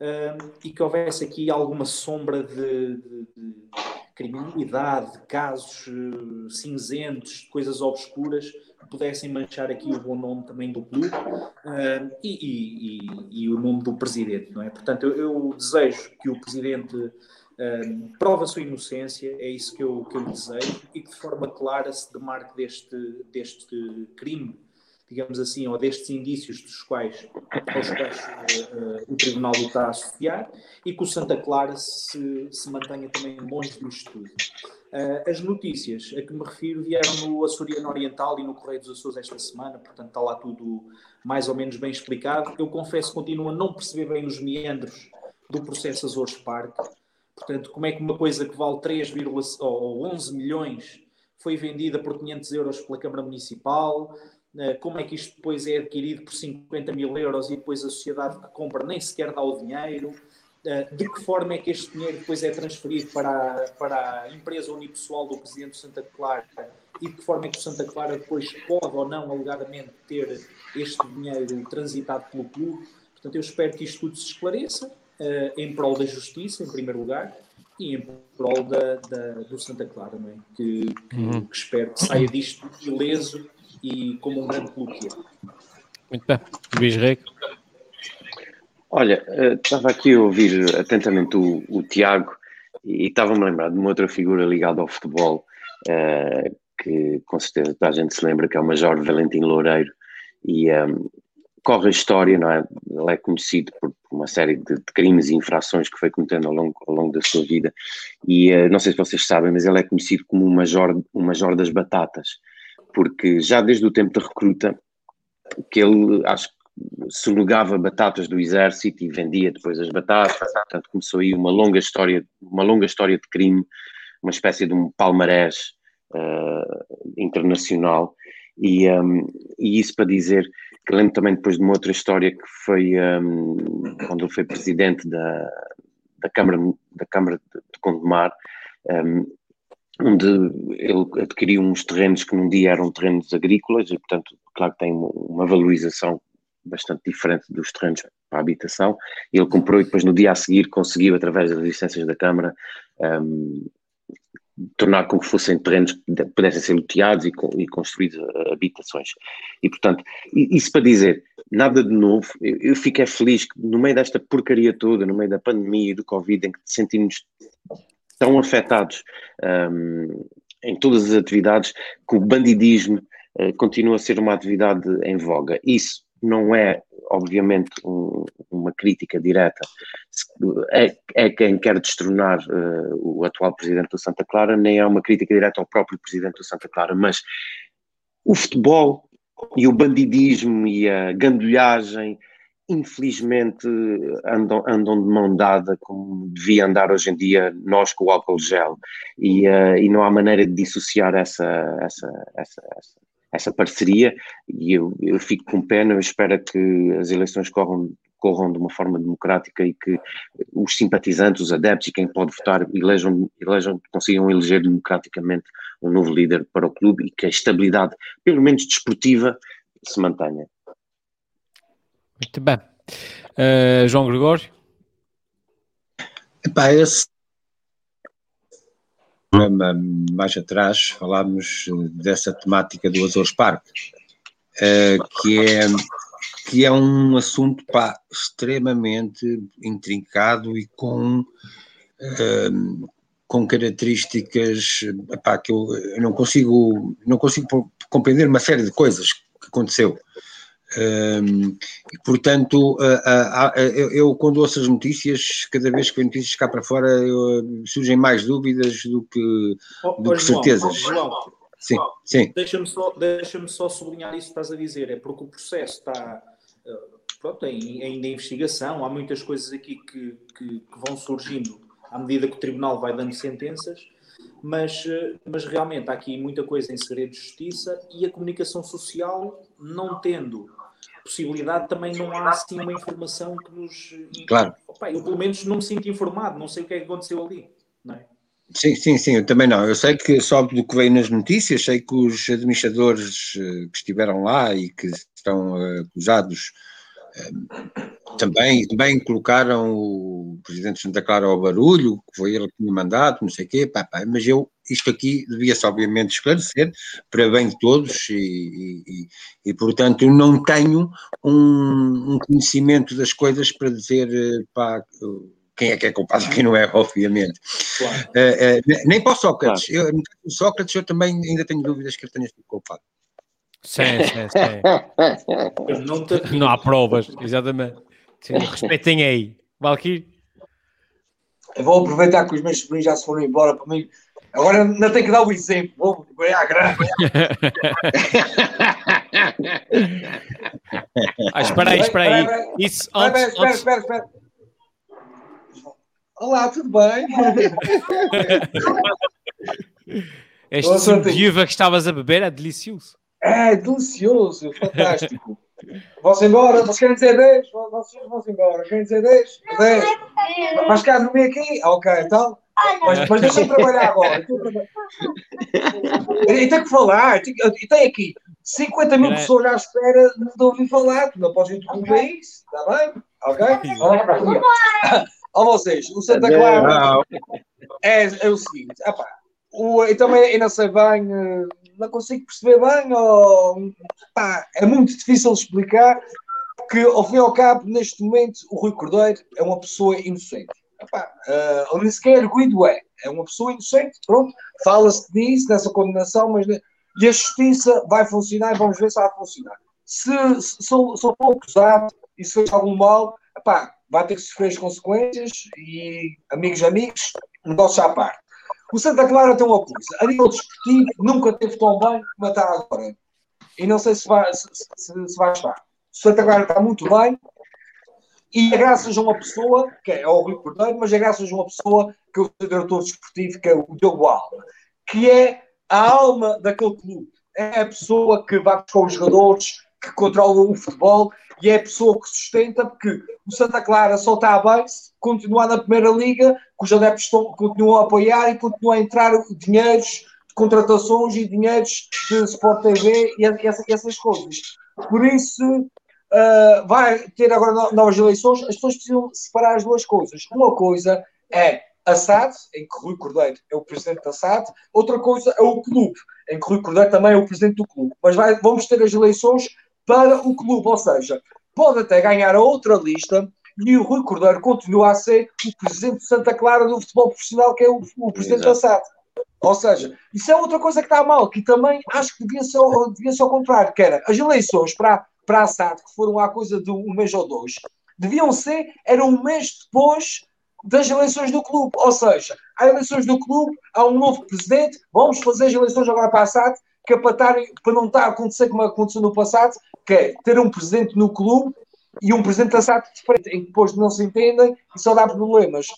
E: um, e que houvesse aqui alguma sombra de, de, de criminalidade, de casos uh, cinzentos, coisas obscuras pudessem manchar aqui o bom nome também do clube uh, e, e, e, e, o nome do presidente, não é? Portanto, eu, eu desejo que o presidente uh, prove a sua inocência, é isso que eu, que eu desejo, e que de forma clara se demarque deste, deste crime, digamos assim, ou destes indícios dos quais, aos quais uh, o Tribunal o está a associar, e que o Santa Clara se, se mantenha também longe disto tudo. Uh, as notícias a que me refiro vieram no Açoriano Oriental e no Correio dos Açores esta semana, portanto está lá tudo mais ou menos bem explicado. Eu confesso que continuo a não perceber bem os meandros do processo Açores Park. Portanto, como é que uma coisa que vale 3, ou 11 milhões foi vendida por 500 euros pela Câmara Municipal? Uh, como é que isto depois é adquirido por 50 mil euros e depois a sociedade que compra nem sequer dá o dinheiro? Eh, de que forma é que este dinheiro depois é transferido para a, para a empresa unipessoal do Presidente de Santa Clara e de que forma é que o Santa Clara depois pode ou não, alegadamente, ter este dinheiro transitado pelo clube. Portanto, eu espero que isto tudo se esclareça uh, em prol da justiça, em primeiro lugar, e em prol da, da do Santa Clara, não é? que, que, uhum. que espero que saia disto ileso e como um grande clube que é.
A: Muito bem. Luís Rego.
C: Olha, eh, estava aqui a ouvir atentamente o, o Tiago e estava-me a lembrar de uma outra figura ligada ao futebol, uh, que com certeza toda a gente se lembra, que é o Major Valentim Loureiro, e um, ehm, corre a história, não é? Ele é conhecido por, uma série de, de, crimes e infrações que foi cometendo ao longo, ao longo da sua vida, e uh, não sei se vocês sabem, mas ele é conhecido como o Major, o Major das Batatas, porque já desde o tempo da recruta, que ele, acho que sonegava batatas do exército e vendia depois as batatas, portanto começou aí uma longa história, uma longa história de crime, uma espécie de um palmarés uh, internacional. E, um, e, isso para dizer que lembro também depois de uma outra história que foi um, quando ele foi presidente da, da Câmara, da Câmara de Gondomar, um, onde ele adquiriu uns terrenos que num dia eram terrenos agrícolas e portanto claro que tem uma valorização bastante diferente dos terrenos para a habitação. Ele comprou e depois no dia a seguir conseguiu, através das licenças da Câmara, um, tornar com que fossem terrenos que pudessem ser loteados e, e construídos uh, habitações. E, portanto, isso para dizer, nada de novo, eu, eu fiquei feliz que no meio desta porcaria toda, no meio da pandemia e do Covid, em que sentimos tão afetados um, em todas as atividades, que o bandidismo uh, continua a ser uma atividade em voga. Isso não é, obviamente, um- uma crítica direta, é, quem quer destronar eh, o atual presidente do Santa Clara, nem é uma crítica direta ao próprio presidente do Santa Clara, mas o futebol e o bandidismo e a gandulhagem, infelizmente, andam, andam de mão dada como devia andar hoje em dia nós com o álcool gel. E, eh, e não há maneira de dissociar essa, essa, essa, essa, essa parceria. E eu, eu fico com pena, eu espero que as eleições corram, corram de uma forma democrática e que os simpatizantes, os adeptos e quem pode votar elejam, elejam, consigam eleger democraticamente um novo líder para o clube e que a estabilidade, pelo menos desportiva, se mantenha.
A: Muito bem. Eh, João Gregório?
H: Epá, esse programa mais atrás falámos eh, dessa temática do Azores Park, eh, que, é, que é um assunto pá, extremamente intrincado e com, eh, com características epá, que eu, eu não consigo, não consigo compreender uma série de coisas que aconteceu. Um, e, portanto, ah, ah, ah, eu, quando ouço as notícias, cada vez que vejo notícias cá para fora, eu, surgem mais dúvidas do que,
E: Oh,
H: do
E: oh,
H: que
E: João,
H: certezas.
E: João,
H: Sim, sim.
E: Deixa-me só, deixa só sublinhar isso que estás a dizer, é porque o processo está eh, pronto, em, ainda em investigação, há muitas coisas aqui que, que- que vão surgindo à medida que o Tribunal vai dando sentenças, mas, eh, mas realmente há aqui muita coisa em segredo de justiça e a comunicação social, não tendo possibilidade, também não há assim uma informação que nos.
H: Claro.
E: Opa, eu pelo menos não me sinto informado, não sei o que é que aconteceu ali. Não é?
H: Sim, sim, sim, eu também não. Eu sei que só do que veio nas notícias, sei que os administradores eh, que estiveram lá e que estão eh, acusados eh, também, também colocaram o presidente de Santa Clara ao barulho, que foi ele que tinha mandado, não sei o quê, pá, pá, mas eu, isto aqui devia-se obviamente esclarecer para bem de todos e, e- e- e, portanto eu não tenho um, um conhecimento das coisas para dizer eh, pá, quem é que é culpado e quem não é, obviamente.
E: Claro.
H: Eh, ne- nem para o Sócrates. Eu, no caso do Sócrates, eu também ainda tenho dúvidas que ele tenha sido culpado.
A: Sim, sim, sim.
E: Eu não te
A: Não há provas, exatamente. Sim, respeitem aí. Valkyrie?
F: Eu vou aproveitar que os meus sobrinhos já se foram embora para mim. Agora não tenho que dar o exemplo. Vou ganhar grande.
A: Ah, espera aí, espera aí.
F: Espera,
A: Isso
F: espera,
A: antes,
F: espera, espera, espera. Olá, tudo bem?
A: este viúva que estavas a beber é delicioso.
F: É delicioso, fantástico. Vão-se embora, vocês querem dizer 10? Vocês vão-se embora, querem dizer 10? 10. Mas cá dormir aqui? Ok, então. Mas, mas deixa-me trabalhar agora. E tenho que falar, e e tenho aqui 50 mil pessoas à espera de ouvir falar. Tu não podes interromper isso, está bem? Ok? Olha para aqui. Ó vocês, o Santa Clara é, é o seguinte, epá, o, eu também eu não sei bem, eh, não consigo perceber bem, ou, pá, é muito difícil explicar, porque ao fim e ao cabo, neste momento, o Rui Cordeiro é uma pessoa inocente. Epá, eh, ele nem sequer arguido é, é uma pessoa inocente, pronto, fala-se disso, dessa condenação, mas e a justiça vai funcionar e vamos ver se vai funcionar. Se, eu for acusado e se fez algum mal, epá, vai ter que sofrer as consequências e amigos, amigos, negócio à parte. O Santa Clara tem uma coisa, a nível desportivo nunca teve tão bem como está agora. E não sei se vai, se, se- se vai estar. O Santa Clara está muito bem e é graças a uma pessoa, que é o Rui Cordeiro, mas é graças a uma pessoa que é o diretor desportivo, que é o Diogo Alma, que é a alma daquele clube. É a pessoa que vai buscar os jogadores, que controla o futebol e é a pessoa que sustenta, porque o Santa Clara só está bem se continuar na Primeira Liga, que os adeptos estão, continuam a apoiar e continuam a entrar dinheiros de contratações e dinheiros de Sport TV e essa- essas coisas. Por isso, uh, vai ter agora no- novas eleições, as pessoas precisam separar as duas coisas. Uma coisa é a SAD, em que Rui Cordeiro é o presidente da SAD, outra coisa é o clube, em que Rui Cordeiro também é o presidente do clube. Mas vai- vamos ter as eleições para o clube, ou seja, pode até ganhar a outra lista e o Rui Cordeiro continua a ser o presidente de Santa Clara do futebol profissional, que é o, o presidente da SAD. Ou seja, isso é outra coisa que está mal, que também acho que devia ser, ao- devia ser ao contrário, que era as eleições para, para a SAD, que foram há coisa de um mês ou dois, deviam ser, era um mês depois das eleições do clube. Ou seja, há eleições do clube, há um novo presidente, vamos fazer as eleições agora para a SAD, que é para, estar, para não estar a acontecer como aconteceu no passado, que é ter um presidente no clube e um presidente da SAD de frente, em que depois não se entendem e só dá problemas.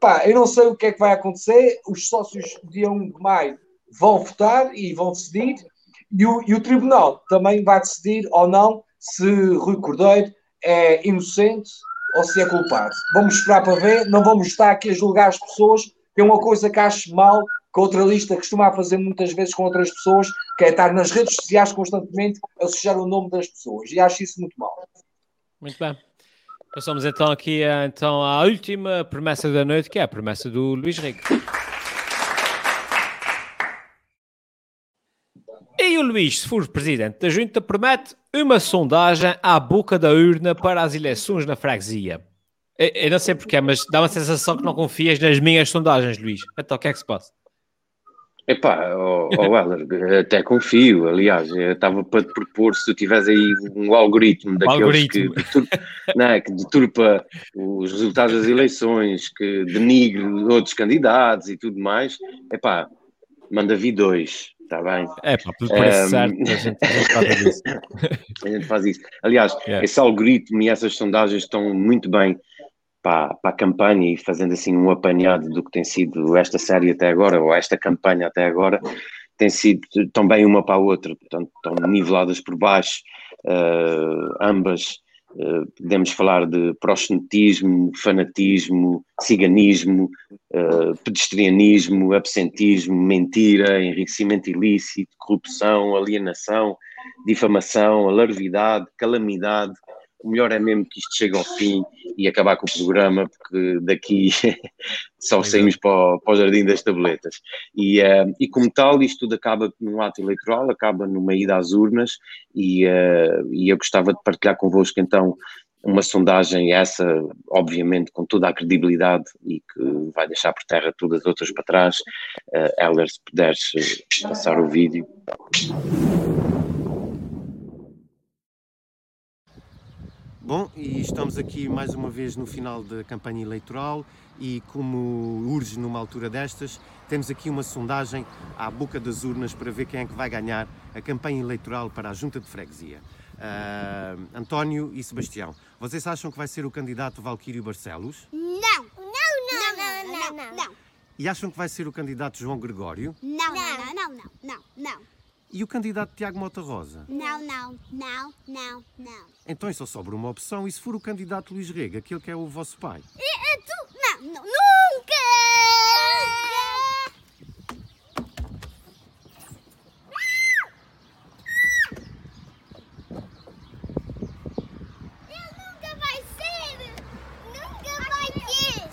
F: Pá, eu não sei o que é que vai acontecer, os sócios dia 1 de maio vão votar e vão decidir, e o, e o Tribunal também vai decidir ou não se Rui Cordeiro é inocente ou se é culpado. Vamos esperar para ver, não vamos estar aqui a julgar as pessoas, é uma coisa que acho mal, que outra lista costuma fazer muitas vezes com outras pessoas, que é estar nas redes sociais constantemente a associar o nome das pessoas, e acho isso muito mal.
A: Muito bem. Passamos então aqui então, à última promessa da noite, que é a promessa do Luís Rico. E o Luís, se for presidente da Junta, promete uma sondagem à boca da urna para as eleições na freguesia. Eu não sei porquê, mas dá uma sensação que não confias nas minhas sondagens, Luís. Então, o que é que se passa?
C: Epá, oh, oh Heller, até confio, aliás, estava para te propor se tu tiveres aí um algoritmo daqueles
A: algoritmo.
C: Que, deturpa, não, é, que deturpa os resultados das eleições, que denigre outros candidatos e tudo mais, epá, manda vir dois, está bem?
A: É, pá, tudo parece
C: Um,
A: certo, a gente, faz disso.
C: A gente faz isso. Aliás,
A: Yeah.
C: esse algoritmo e essas sondagens estão muito bem para, para a campanha e fazendo assim um apanhado do que tem sido esta série até agora, ou esta campanha até agora, tem sido também uma para a outra, portanto, estão niveladas por baixo, eh, ambas. eh, podemos falar de proxenetismo, fanatismo, ciganismo, eh, pedestrianismo, absentismo, mentira, enriquecimento ilícito, corrupção, alienação, difamação, alarvidade, calamidade. O melhor é mesmo que isto chegue ao fim e acabar com o programa, porque daqui só saímos para o, para o Jardim das Tabletas. E, eh, e como tal, isto tudo acaba num ato eleitoral, acaba numa ida às urnas, e, eh, e eu gostava de partilhar convosco então uma sondagem, essa, obviamente, com toda a credibilidade e que vai deixar por terra todas as outras para trás. Uh, Heller, se puderes eh, passar o vídeo.
I: Bom, e estamos aqui mais uma vez no final da campanha eleitoral e como urge numa altura destas, temos aqui uma sondagem à boca das urnas para ver quem é que vai ganhar a campanha eleitoral para a Junta de Freguesia. Ah, António e Sebastião, vocês acham que vai ser o candidato Valquírio Barcelos?
G: Não, não, não, não, não, não, não,
I: E acham que vai ser o candidato João Gregório?
G: não, não, não, não, não, não,
I: E o candidato Tiago Mota Rosa?
G: não, não, não, não, não.
I: Então só sobra uma opção e se for o candidato Luís Rega, aquele que é o vosso pai?
G: E, e tu, não, não, nunca! Ele nunca vai ser! Nunca vai ser!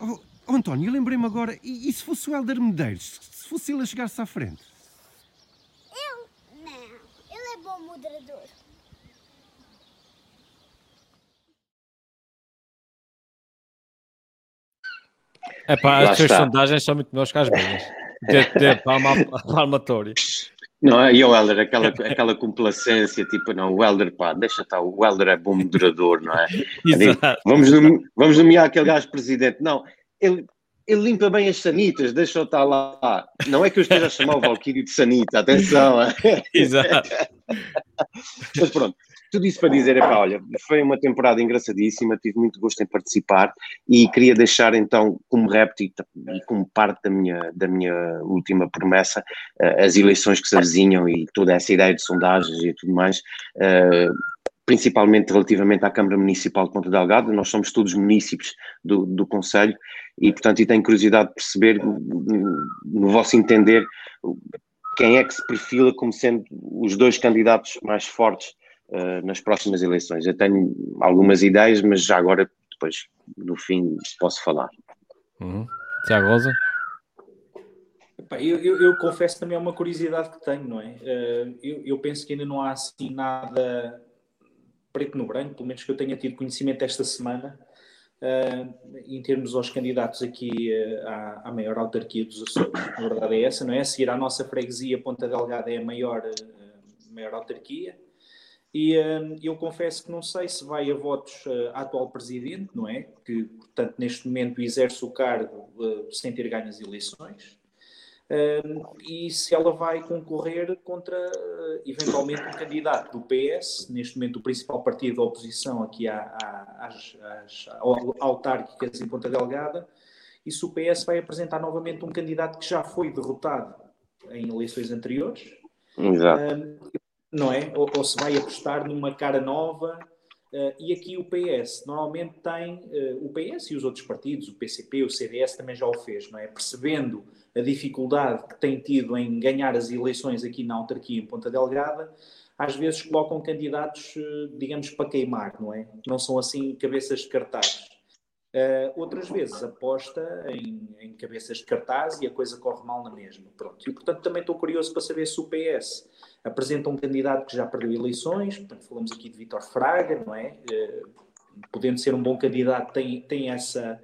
I: Oh, oh, António, eu lembrei-me agora, e, e se fosse o Helder Medeiros? Se fosse ele a chegar-se à frente?
G: Ele? Não, ele é bom moderador.
A: É pá, as
C: está.
A: sondagens são muito melhores que as minhas. De, de palma, palmatório.
C: Não, é? e o Helder, aquela, aquela complacência, tipo, não, o Helder, pá, deixa estar, o Helder é bom moderador, não é?
A: Exato.
C: Vamos, nome- vamos nomear aquele gajo presidente. Não, ele, ele limpa bem as sanitas, deixa eu estar lá. Não é que eu esteja a chamar o Valkyrie de sanita, atenção. é?
A: Exato.
C: Mas pronto, tudo isso para dizer, epá, olha, foi uma temporada engraçadíssima, tive muito gosto em participar e queria deixar então como repto e, e como parte da minha, da minha última promessa, eh, as eleições que se avizinham e toda essa ideia de sondagens e tudo mais, eh, principalmente relativamente à Câmara Municipal de Ponta Delgado, nós somos todos munícipes do, do Conselho e, portanto, e tenho curiosidade de perceber, no vosso entender, quem é que se perfila como sendo os dois candidatos mais fortes uh, nas próximas eleições. Eu tenho algumas ideias, mas já agora, depois, no fim, posso falar.
A: Uhum. Tiago Rosa?
E: Eu, eu- eu confesso também é uma curiosidade que tenho, não é? Eh, eu, eu penso que ainda não há assim nada preto no branco, pelo menos que eu tenha tido conhecimento esta semana, uh, em termos aos candidatos aqui uh, à, à, maior autarquia dos Açores. A verdade é essa, não é? A seguir à nossa freguesia, Ponta Delgada é a maior, uh, maior autarquia. E eu confesso que não sei se vai a votos à atual presidente, não é? Que, portanto, neste momento exerce o cargo sem ter ganho as eleições e se ela vai concorrer contra, uh, eventualmente, um candidato do PS, neste momento o principal partido da oposição aqui à, à, às, às autárquicas em Ponta Delgada, e se o PS vai apresentar novamente um candidato que já foi derrotado em eleições anteriores, não é? Ou, ou, se vai apostar numa cara nova. Uh, e aqui o PS normalmente tem, uh, o PS e os outros partidos, o PCP, o CDS também já o fez, não é? Percebendo a dificuldade que tem tido em ganhar as eleições aqui na autarquia em Ponta Delgada, às vezes colocam candidatos, eh, digamos, para queimar, não é? Não são assim cabeças de cartaz. Uh, outras vezes aposta em, em, cabeças de cartaz e a coisa corre mal na mesma. Pronto. E, portanto, também estou curioso para saber se o PS apresenta um candidato que já perdeu eleições, portanto, falamos aqui de Vítor Fraga, não é? Uh, podendo ser um bom candidato, tem, tem essa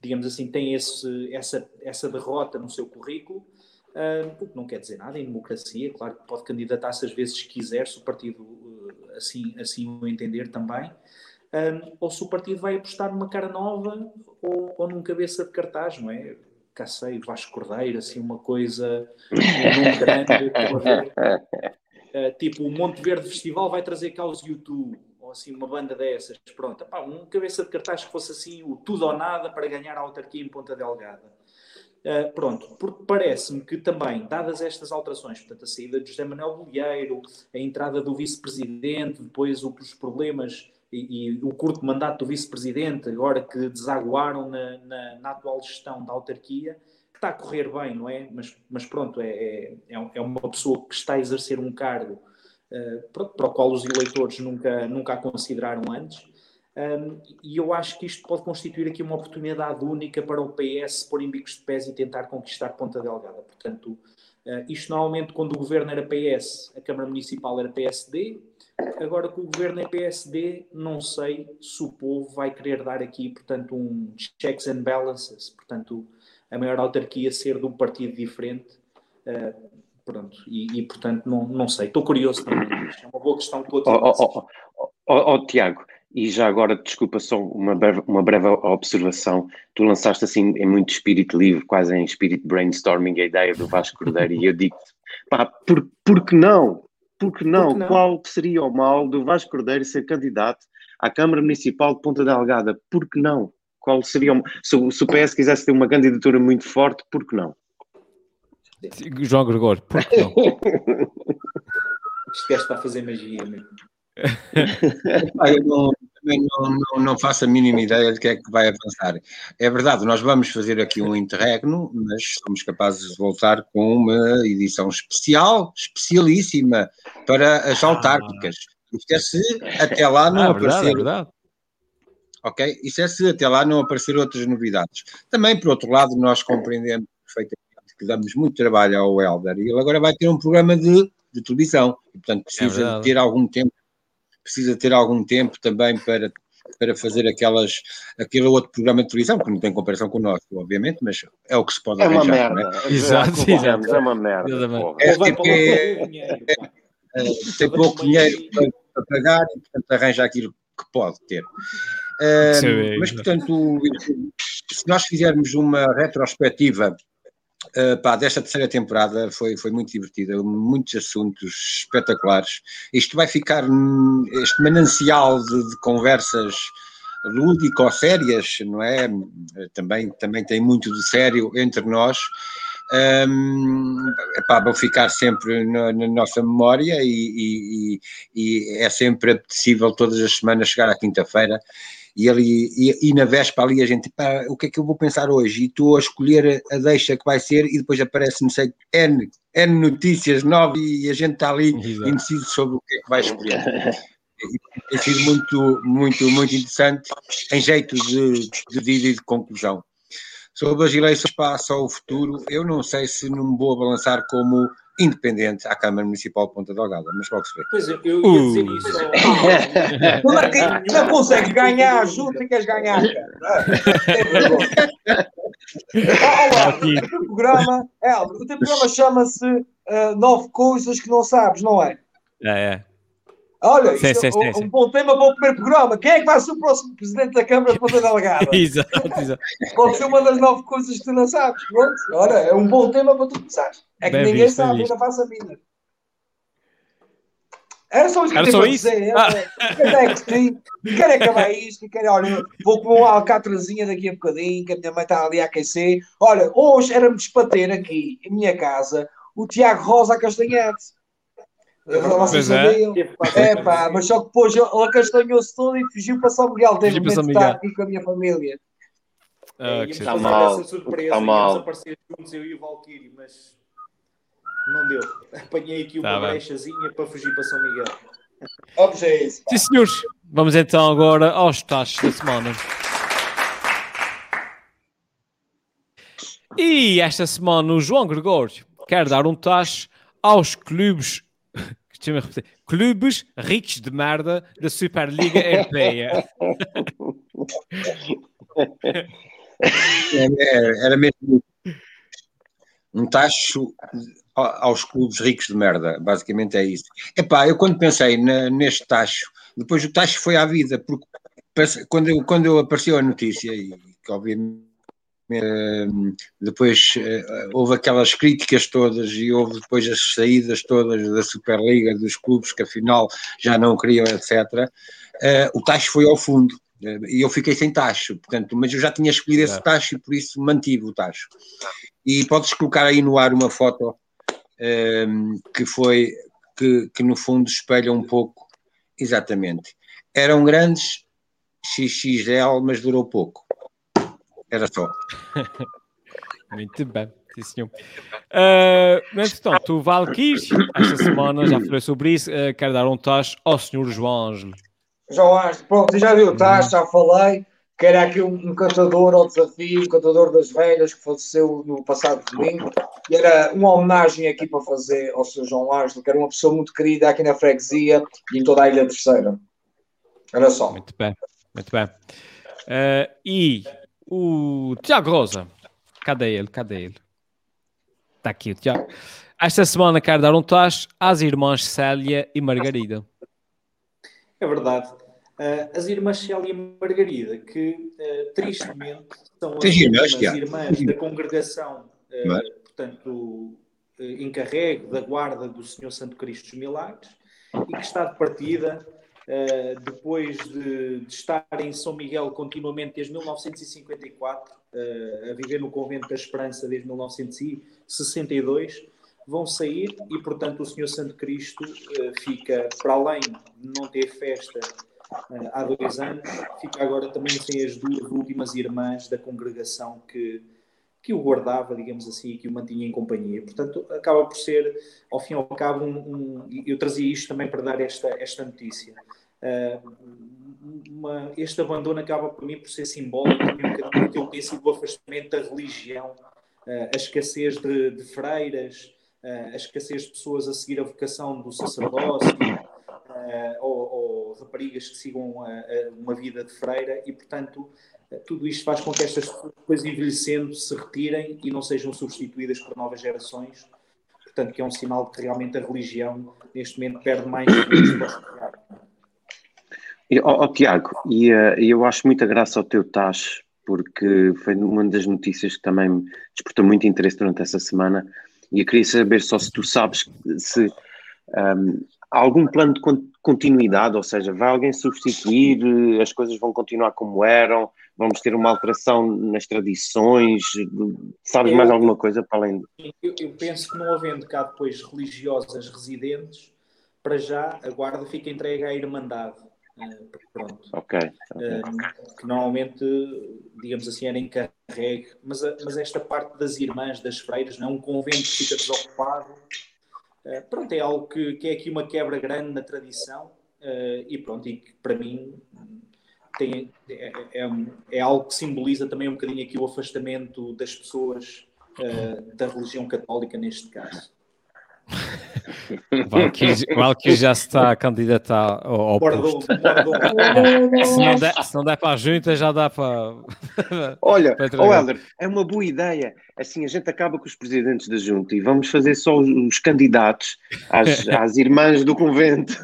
E: digamos assim, tem esse, essa, essa derrota no seu currículo, uh, o que não quer dizer nada em democracia, claro que pode candidatar-se às vezes se quiser, se o partido uh, assim, assim o entender também, uh, ou se o partido vai apostar numa cara nova ou, ou num cabeça de cartaz, não é? Cá sei, Vasco Cordeiro, assim, uma coisa um grande, tipo o Monte Verde Festival vai trazer cá os YouTube ou assim uma banda dessas, pronto, epá, um cabeça de cartaz que fosse assim o tudo ou nada para ganhar a autarquia em Ponta Delgada. Uh, pronto, porque parece-me que também, dadas estas alterações, portanto, a saída de José Manuel Bolieiro, a entrada do vice-presidente, depois os problemas e, e, o curto mandato do vice-presidente, agora que desaguaram na, na, na, atual gestão da autarquia, que está a correr bem, não é? Mas, mas pronto, é, é, é uma pessoa que está a exercer um cargo uh, para, o qual os eleitores nunca, nunca a consideraram antes. Um, e eu acho que isto pode constituir aqui uma oportunidade única para o PS pôr em bicos de pés e tentar conquistar Ponta Delgada. Portanto, uh, isto normalmente quando o governo era PS, a Câmara Municipal era PSD, agora que o governo é PSD, não sei se o povo vai querer dar aqui, portanto, um checks and balances, portanto, a maior autarquia ser de um partido diferente. Uh, Pronto, e, e, portanto não, não sei, estou curioso também. É uma boa questão que estou
C: a oh, oh, oh, oh, Tiago, e já agora, desculpa, só uma breve, uma breve observação. Tu lançaste assim em muito espírito livre, quase em espírito brainstorming, a ideia do Vasco Cordeiro, e eu digo-te, pá, por, por que não? Por que não? não? Qual seria o mal do Vasco Cordeiro ser candidato à Câmara Municipal de Ponta Delgada? Por que não? Qual seria o... se, se o PS quisesse ter uma candidatura muito forte, por que não?
A: João Gregório, por que não?
E: Este gajo está a fazer magia mesmo.
H: eu não, não, não, não, faço a mínima ideia de que é que vai avançar. É verdade, nós vamos fazer aqui um interregno, mas somos capazes de voltar com uma edição especial, especialíssima, para as ah. autárquicas. Isto é se até lá não ah, aparecer. Verdade, é verdade. Ok? Isso é se até lá não aparecer outras novidades. Também, por outro lado, nós compreendemos perfeitamente que damos muito trabalho ao Helder, e ele agora vai ter um programa de, de televisão, e portanto precisa é ter algum tempo, precisa ter algum tempo também para, para fazer aquelas, aquele outro programa de televisão, que não tem comparação com o nosso, obviamente, mas é o que se pode
C: é
H: arranjar.
C: Uma merda.
H: É?
A: Exato, exato.
C: É uma merda.
H: É, é, é, tem pouco dinheiro para, para pagar e, portanto, arranja aquilo que pode ter. Uh, mas, portanto, se nós fizermos uma retrospectiva Uh, pá, desta terceira temporada foi, foi muito divertida, muitos assuntos espetaculares. Isto vai ficar, este manancial de, de conversas lúdico-sérias, não é? Também, também tem muito de sério entre nós. Um, epá, vão ficar sempre na, na nossa memória e, e, e, é sempre apetecível todas as semanas chegar à quinta-feira e, ali, e, e, na véspera ali a gente, pá, o que é que eu vou pensar hoje? E estou a escolher a deixa que vai ser e depois aparece, não sei, N, N notícias novas e a gente está ali Exato. indeciso sobre o que é que vai escolher. tem sido muito, muito, muito interessante em jeito de, de vida e de conclusão. Sobre as eleições passa ao futuro, eu não sei se não me vou abalançar como independente à Câmara Municipal de Ponta Delgada, mas logo se vê.
E: Pois eu, eu ia dizer
A: Uh.
E: isso.
F: é que não consegues ganhar, juro que queres ganhar, cara. É
A: Aqui.
F: o teu programa, é, o teu programa chama-se ah, Nove Coisas que Não Sabes, não é?
A: É, é.
F: Olha,
A: Sim,
F: isto
A: sim,
F: é um, um bom tema para o primeiro programa. Quem é que vai ser o próximo presidente da Câmara de Ponta Delgada?
A: Exato, exato.
F: Pode ser uma das nove coisas que tu não sabes. Pronto, olha, é um bom tema para tu começares. É que
A: Bem
F: ninguém
A: visto,
F: sabe, ainda faço a mina. Era só isso que eu tinha para dizer.
A: Ah.
F: Quero é quero acabar isto, quero, olha, vou comer uma alcatrazinha daqui a bocadinho, que a minha mãe está ali a aquecer. Olha, hoje éramos para ter aqui, em minha casa, o Tiago Rosa Castanhete. Vocês
A: Pois é.
F: sabiam? É pá, mas só que depois ele acastanhou-se todo e fugiu para São Miguel. Teve
A: São
F: de estar aqui com a minha família.
A: Ah,
E: É,
A: que
C: Tá
E: fazer
C: mal,
E: surpresa,
C: tá
E: íamos
C: mal.
E: aparecer juntos, eu e o Valkyrie, mas não deu. Apanhei aqui
A: Tá
E: uma brechazinha para fugir para São Miguel.
F: Vamos a isso.
A: Sim, senhores. Vamos então agora aos taxos da semana. E esta semana o João Gregório quer dar um tacho aos clubes, deixa-me repetir, clubes ricos de merda da Superliga Europeia.
H: Era, era mesmo um tacho aos clubes ricos de merda, basicamente é isso. Epá, eu quando pensei na- neste tacho, depois o tacho foi à vida, porque quando, quando eu apareceu a notícia, e que obviamente depois eh, houve aquelas críticas todas e houve depois as saídas todas da Superliga, dos clubes que afinal já não queriam, etc. eh, o tacho foi ao fundo. Eh, E eu fiquei sem tacho, portanto, mas eu já tinha escolhido esse tacho e por isso mantive o tacho. E podes colocar aí no ar uma foto que foi, que, que no fundo espelha um pouco, exatamente. Eram grandes XXL, mas durou pouco. Era só.
A: Muito bem, sim senhor. Uh, mas portanto, o Valkyrie, esta semana já falei sobre isso, uh, quer dar um tacho ao senhor João Ângelo.
F: João Ângelo, pronto, já viu, tá, já falei que era aqui um, um cantador ao desafio, um cantador das velhas que faleceu no passado domingo e era uma homenagem aqui para fazer ao Sr. João Ângelo, que era uma pessoa muito querida aqui na freguesia e em toda a Ilha Terceira. Era só.
A: Muito bem, muito bem. Uh, e o Tiago Rosa, cadê ele? Cadê ele? Está aqui o Tiago. Esta semana quer dar um tacho às irmãs Célia e Margarida.
E: É verdade. Ah, as irmãs Célia e Margarida, que ah, tristemente são as
H: irmãs,
E: irmãs da congregação,
H: é?
E: portanto, encarregue da guarda do Senhor Santo Cristo dos Milagres, e que está de partida ah, depois de, de estar em São Miguel continuamente desde 1954, ah, a viver no Convento da Esperança desde 1962, vão sair e, portanto, o Senhor Santo Cristo eh, fica, para além de não ter festa eh, há dois anos, fica agora também sem as duas últimas irmãs da congregação que, que o guardava, digamos assim, que o mantinha em companhia. Portanto, acaba por ser, ao fim e ao cabo, um, um- eu trazia isto também para dar esta, esta notícia. Eh, uma- este abandono acaba para mim por ser simbólico também um bocadinho daquilo que tem sido o afastamento da religião, eh, a escassez de, de freiras, eh, a escassez de pessoas a seguir a vocação do sacerdócio, ou, ou raparigas que sigam uma vida de freira, e portanto tudo isto faz com que estas pessoas, depois envelhecendo, se retirem e não sejam substituídas por novas gerações. Portanto, que é um sinal de que realmente a religião, neste momento, perde mais
C: ó, ó, Tiago, e eh, eu acho muita graça ao teu tacho, porque foi uma das notícias que também me despertou muito interesse durante essa semana. E eu queria saber só se tu sabes se ahm, há algum plano de con- continuidade, ou seja, vai alguém substituir, eh, as coisas vão continuar como eram, vamos ter uma alteração nas tradições, sabes
E: Eu-
C: mais alguma coisa para além?
E: Eu, eu penso que não havendo cá depois religiosas residentes, para já a guarda fica entregue à Irmandade. Eh, pronto.
C: Ok.
E: Eh, que normalmente, digamos assim, era encarregue, mas, a- mas esta parte das irmãs, das freiras, não é um convento que fica desocupado. Eh, pronto, é algo que, que é aqui uma quebra grande na tradição eh, e pronto, e que para mim tem, é, é, é algo que simboliza também um bocadinho aqui o afastamento das pessoas eh, da religião católica neste caso.
A: Valkyrie, Valkyrie já se está a candidatar ao, ao
E: bordão.
A: Se não, der, se não der para a junta, já dá para.
C: Olha,
A: Para
C: oh. Helder, é uma boa ideia. Assim, a gente acaba com os presidentes da junta e vamos fazer só os, os candidatos às, às irmãs do convento.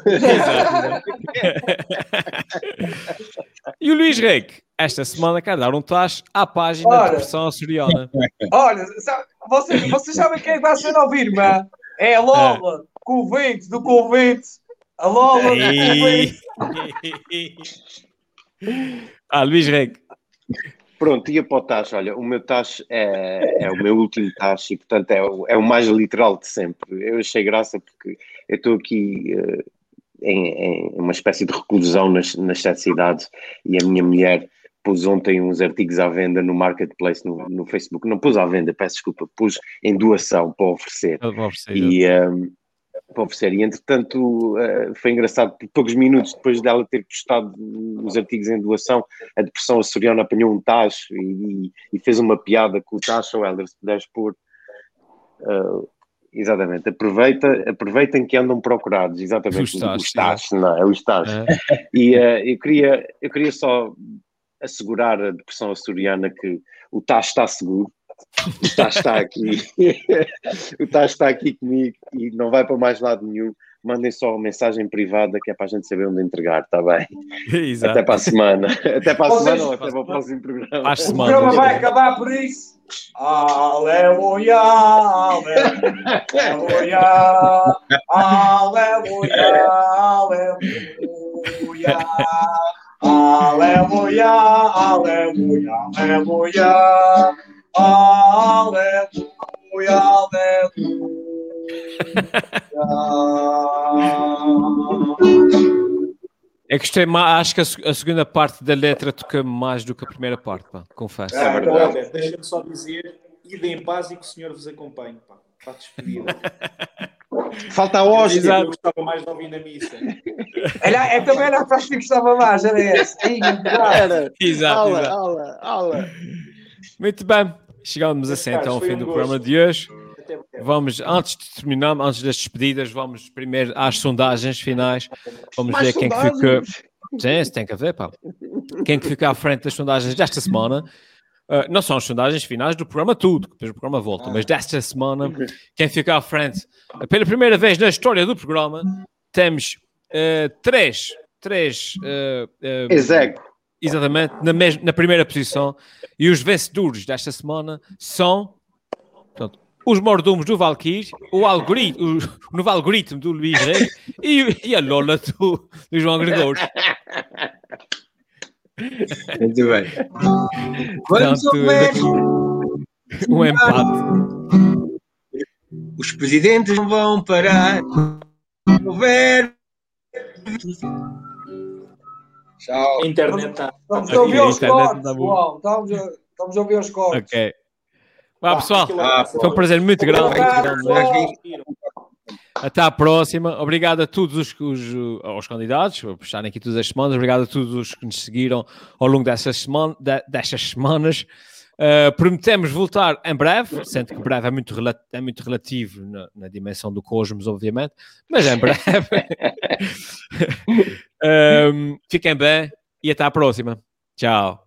A: E o Luís Reque, esta semana quer dar um tacho à página
F: Ora.
A: de pressão açoriana.
F: Olha, sabe- vocês, vocês sabem quem é vai ser ao vir, irmã? É a Lola, convite do convite. A Lola do convite.
A: ah, Luís Reque.
C: Pronto, ia para o tacho. Olha, o meu tacho é, é o meu último tacho e, portanto, é o, é o mais literal de sempre. Eu achei graça porque eu estou aqui eh, em, em uma espécie de reclusão nas, nas sete cidades e a minha mulher pôs ontem uns artigos à venda no Marketplace, no, no Facebook. Não pôs à venda, peço desculpa, pôs em doação para oferecer.
A: Eu vou oferecer.
C: E, ehm, para oferecer. E entretanto eh, foi engraçado, poucos minutos depois dela ter postado os artigos em doação, a depressão açoriana apanhou um tacho e, e fez uma piada com o tacho, ou Helder, se puderes pôr. eh, exatamente, aproveita, aproveitem que andam procurados, exatamente,
A: Os tachos,
C: os tachos, não é? Os tachos. E eh, eu, queria, eu queria só assegurar a depressão açoriana que o tacho está seguro, o tacho está aqui, o tacho está aqui comigo e não vai para mais lado nenhum. Mandem só uma mensagem privada que é para a gente saber onde entregar, está bem?
A: Exato.
C: Até para a semana. Até para a
F: Vocês-
C: semana ou até para o próximo programa.
F: O
A: semanas.
F: programa vai acabar por isso. Aleluia, aleluia, aleluia, aleluia. Aleluia, aleluia, aleluia. Aleluia, aleluia.
A: É que gostei mais, acho que a, se- a segunda parte da letra toca mais do que a primeira parte, pá, confesso.
C: É verdade.
E: Então, Helder, Deixa-me só dizer, ide em paz e que o Senhor vos acompanhe, pá. Está despedida.
C: Falta a hóstia.
E: eu gostava mais de ouvir na missa.
F: Olha, é também era a frase que gostava mais, era essa.
C: Era.
A: Exato,
C: Ala,
A: exato.
C: ala, ala.
A: Muito bem, chegamos assim então ao fim
E: um
A: do
E: gosto.
A: programa de hoje. Vamos, antes de terminar, antes das despedidas, vamos primeiro às sondagens finais. Vamos
C: Mais
A: ver quem que fica.
C: sondagens.
A: Sim, tem que haver, pá. Quem que fica à frente das sondagens desta semana. Uh, não são as sondagens finais do programa tudo, que depois o programa volta, mas desta semana, quem fica à frente, pela primeira vez na história do programa, temos uh, três, três uh, uh,
C: Execo.
A: exatamente na, na primeira posição, e os vencedores desta semana são portanto, os mordomos do Valkyrie, o algoritmo, o novo algoritmo do Luís Rei e, e a Lola do, do João Gregório.
H: Muito bem.
A: Vamos
H: Vamos ao.
A: Um empate.
H: Os presidentes não vão parar. Houver.
F: Tchau.
E: A internet está.
F: Estamos
A: Aqui
F: a ouvir os cortes, pessoal. Estamos a, estamos ouvir os cortes.
A: Ok. Vá, pessoal,
H: Ah,
A: foi um prazer muito grande. muito
F: Obrigado,
A: grande.
F: pessoal.
A: Até à próxima. Obrigado a todos os, os, uh, aos candidatos por estarem aqui todas as semanas. Obrigado a todos os que nos seguiram ao longo dessas, semana, de- destas semanas. Uh, prometemos voltar em breve, sendo que breve é muito, é muito relativo na, na dimensão do cosmos, obviamente, mas em breve. Um, fiquem bem e até à próxima. Tchau.